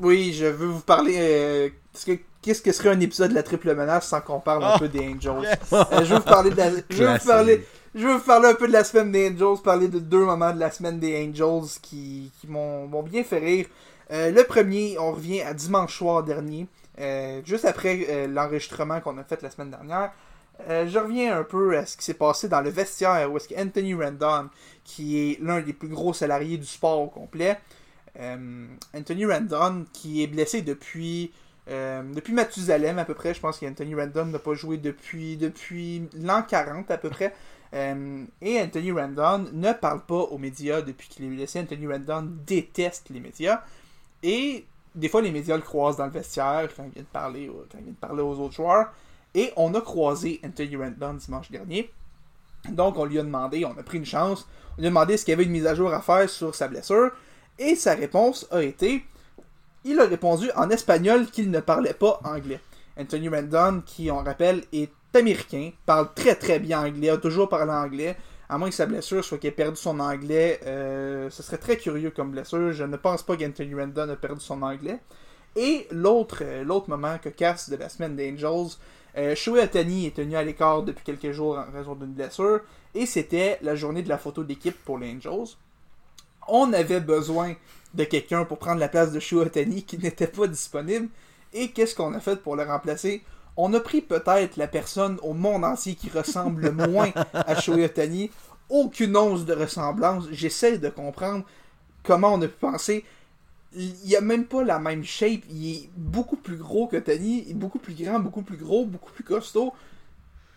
Oui, je veux vous parler. euh, qu'est-ce que- Qu'est-ce que serait un épisode de la triple menace sans qu'on parle un Ah, peu des Angels? Yes. Euh, Je veux vous parler de la- je veux vous parler. Je veux vous parler un peu de la semaine des Angels, parler de deux moments de la semaine des Angels qui, qui m'ont m'ont bien fait rire. Euh, le premier, on revient à dimanche soir dernier, euh, juste après euh, l'enregistrement qu'on a fait la semaine dernière. Euh, je reviens un peu à ce qui s'est passé dans le vestiaire où est-ce qu'Anthony Randon, qui est l'un des plus gros salariés du sport au complet, euh, Anthony Randon, qui est blessé depuis euh, depuis Mathusalem à peu près, je pense qu'Anthony Randon n'a pas joué depuis, depuis l'an 40 à peu près. Euh, et Anthony Randon ne parle pas aux médias depuis qu'il est blessé. Anthony Randon déteste les médias. Et des fois, les médias le croisent dans le vestiaire quand il vient de parler, quand il vient de parler aux autres joueurs. Et on a croisé Anthony Randon dimanche dernier. Donc, on lui a demandé, on a pris une chance, on lui a demandé s'il y avait une mise à jour à faire sur sa blessure. Et sa réponse a été il a répondu en espagnol qu'il ne parlait pas anglais. Anthony Randon, qui on rappelle est américain, parle très très bien anglais, a toujours parlé anglais, à moins que sa blessure soit qu'il ait perdu son anglais. euh, ce serait très curieux comme blessure. Je ne pense pas qu'Anthony Randon a perdu son anglais. Et l'autre euh, moment cocasse de la semaine des Angels, euh, Shohei Ohtani est tenu à l'écart depuis quelques jours en raison d'une blessure, et c'était la journée de la photo d'équipe pour les Angels. On avait besoin de quelqu'un pour prendre la place de Shohei Ohtani qui n'était pas disponible. Et qu'est-ce qu'on a fait pour le remplacer? On a pris peut-être la personne au monde entier qui ressemble le moins à Shohei Ohtani. Aucune once de ressemblance. J'essaie de comprendre comment on a pu penser. Il a même pas la même shape. Il est beaucoup plus gros que Tani. Il est beaucoup plus grand, beaucoup plus gros, beaucoup plus costaud.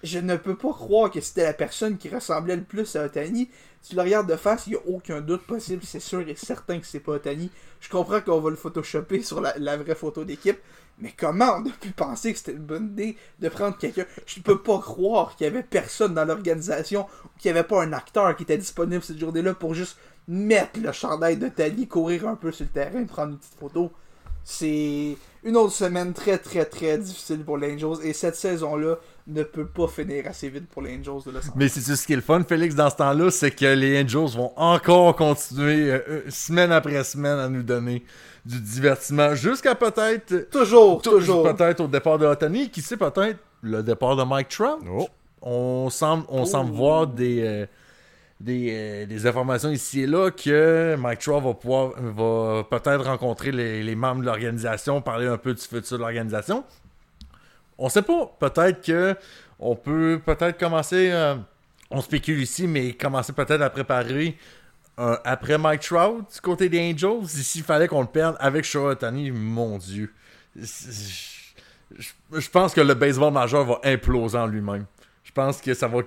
Je ne peux pas croire que c'était la personne qui ressemblait le plus à Otani. Si tu le regardes de face, il n'y a aucun doute possible. C'est sûr et certain que c'est pas Otani. Je comprends qu'on va le photoshopper sur la, vraie photo d'équipe. Mais comment on a pu penser que c'était une bonne idée de prendre quelqu'un? Je ne peux pas croire qu'il y avait personne dans l'organisation ou qu'il n'y avait pas un acteur qui était disponible cette journée-là pour juste mettre le chandail de Tani, courir un peu sur le terrain, prendre une petite photo. C'est une autre semaine très très très difficile pour les Angels et cette saison-là ne peut pas finir assez vite pour les Angels de Los Angeles. Mais c'est ce qui est le fun, Félix, dans ce temps-là, c'est que les Angels vont encore continuer euh, euh, semaine après semaine à nous donner du divertissement jusqu'à peut-être Toujours, tou- toujours. peut-être au départ de Otani, qui sait peut-être le départ de Mike Trout. Oh. On semble on semble voir des euh, des, euh, des informations ici et là que Mike Trout va pouvoir peut-être rencontrer les, membres de l'organisation, parler un peu du futur de l'organisation. On sait pas. Peut-être que on peut peut-être commencer. euh, on spécule ici, mais commencer peut-être à préparer après Mike Trout du côté des Angels. S'il fallait qu'on le perde avec Shohei mon Dieu. Je pense que le baseball majeur va imploser en lui-même. Je pense que ça va.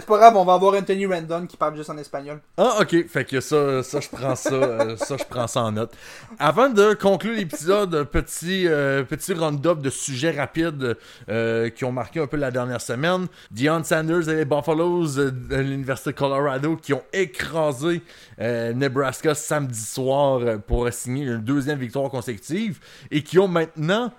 C'est pas grave, on va avoir Anthony Randon qui parle juste en espagnol. Ah, ok. Fait que ça, ça je prends ça, euh, ça, je prends ça en note. Avant de conclure l'épisode, petit, euh, petit round-up de sujets rapides euh, qui ont marqué un peu la dernière semaine. Deion Sanders et les Buffaloes de l'Université de Colorado qui ont écrasé Nebraska samedi soir pour signer une deuxième victoire consécutive et qui ont maintenant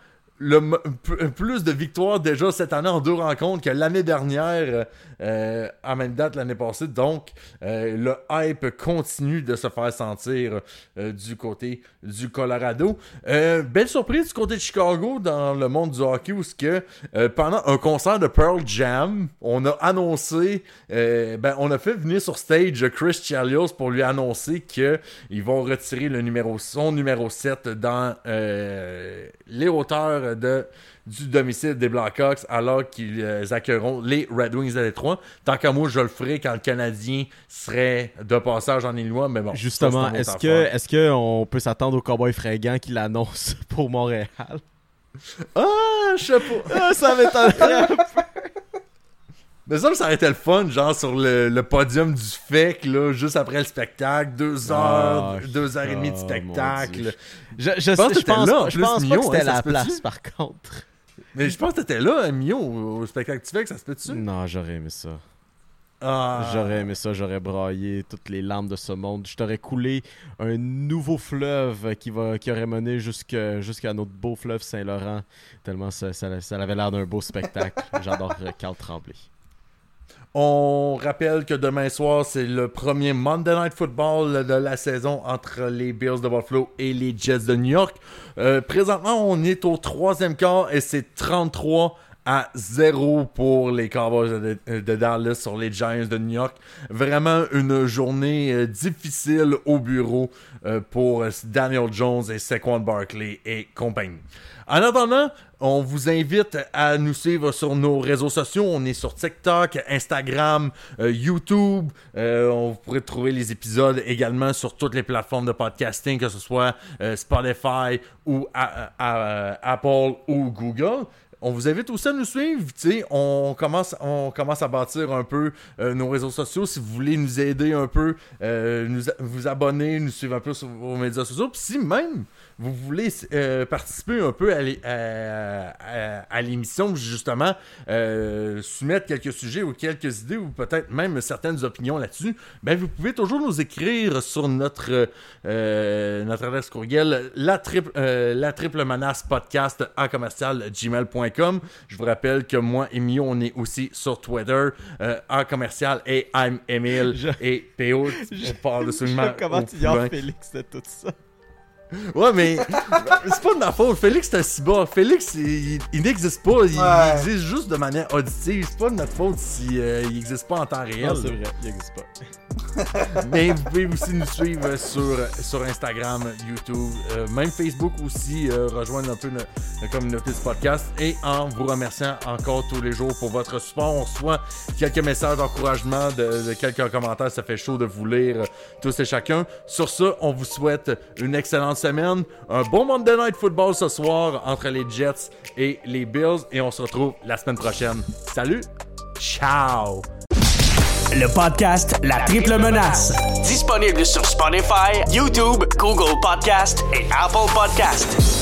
plus de victoires déjà cette année en deux rencontres que l'année dernière euh, à même date l'année passée. Donc, euh, le hype continue de se faire sentir euh, du côté du Colorado. Euh, belle surprise du côté de Chicago dans le monde du hockey où que euh, pendant un concert de Pearl Jam, on a annoncé, euh, ben, on a fait venir sur stage Chris Chelios pour lui annoncer que ils vont retirer le numéro, son numéro 7 dans euh, les hauteurs de, du domicile des Blackhawks alors qu'ils euh, accueilleront les Red Wings de Détroit. Tant qu'à moi, je le ferai quand le Canadien serait de passage en Illinois, mais bon. Justement, est-ce que est-ce que on peut s'attendre au cowboy fringant qui l'annonce pour Montréal? Ah, je sais pas. Ah, ça m'étonnerait. Mais ça, ça aurait été le fun, genre sur le, le podium du FEC, là, juste après le spectacle, deux heures, Ah, deux heures et demie de spectacle. Je, je, pense que je t'étais pense, là, je pense Mio, pas que c'était hein, la place, par contre. Mais je pense que t'étais là, Mio, au, au spectacle du FEC, ça se peut-tu? Non, j'aurais aimé ça. Ah. J'aurais aimé ça, j'aurais braillé toutes les larmes de ce monde. Je t'aurais coulé un nouveau fleuve qui, va, qui aurait mené jusque- jusqu'à notre beau fleuve Saint-Laurent. Tellement ça, ça- ça avait l'air d'un beau spectacle. J'adore euh, Carl Tremblay. On rappelle que demain soir, c'est le premier Monday Night Football de la saison entre les Bills de Buffalo et les Jets de New York. Euh, présentement, on est au troisième quart et c'est 33 à 0 pour les Cowboys de, Dallas sur les Giants de New York. Vraiment une journée euh, difficile au bureau euh, pour Daniel Jones et Saquon Barkley et compagnie. En attendant, on vous invite à nous suivre sur nos réseaux sociaux. On est sur TikTok, Instagram, euh, YouTube. Euh, on pourrait trouver les épisodes également sur toutes les plateformes de podcasting, que ce soit euh, Spotify ou Apple ou Google. On vous invite aussi à nous suivre. tu sais, On commence, on commence à bâtir un peu nos réseaux sociaux. Si vous voulez nous aider un peu, nous, vous abonner, nous suivre un peu sur vos médias sociaux. Puis si même vous voulez euh, participer un peu à, l'é- à- à- à l'émission, justement, euh, soumettre quelques sujets ou quelques idées ou peut-être même certaines opinions là-dessus, ben vous pouvez toujours nous écrire sur notre, euh, notre adresse courriel la triple, la triple menace podcast à commercial gmail.com. Je vous rappelle que moi et Mio, on est aussi sur Twitter à commercial et I'm Emile Je- et PO. On parle absolument Comment tu point. Félix de tout ça? Ouais, mais c'est pas de ma faute. Félix, c'est un cyborg. Félix, il, il n'existe pas. Il, Ouais. il existe juste de manière auditive. C'est pas de notre faute s'il n'existe pas en temps réel. C'est vrai, il n'existe pas. Mais vous pouvez aussi nous suivre sur, sur Instagram, YouTube, euh, même Facebook aussi, euh, rejoindre un peu la communauté du podcast. Et en vous remerciant encore tous les jours pour votre support, on reçoit quelques messages d'encouragement, de, de quelques commentaires. Ça fait chaud de vous lire euh, tous et chacun. Sur ce, on vous souhaite une excellente semaine, un bon Monday Night Football ce soir entre les Jets et les Bills. Et on se retrouve la semaine prochaine. Salut! Ciao! Le podcast La Triple Menace. Disponible sur Spotify, YouTube, Google Podcast et Apple Podcast.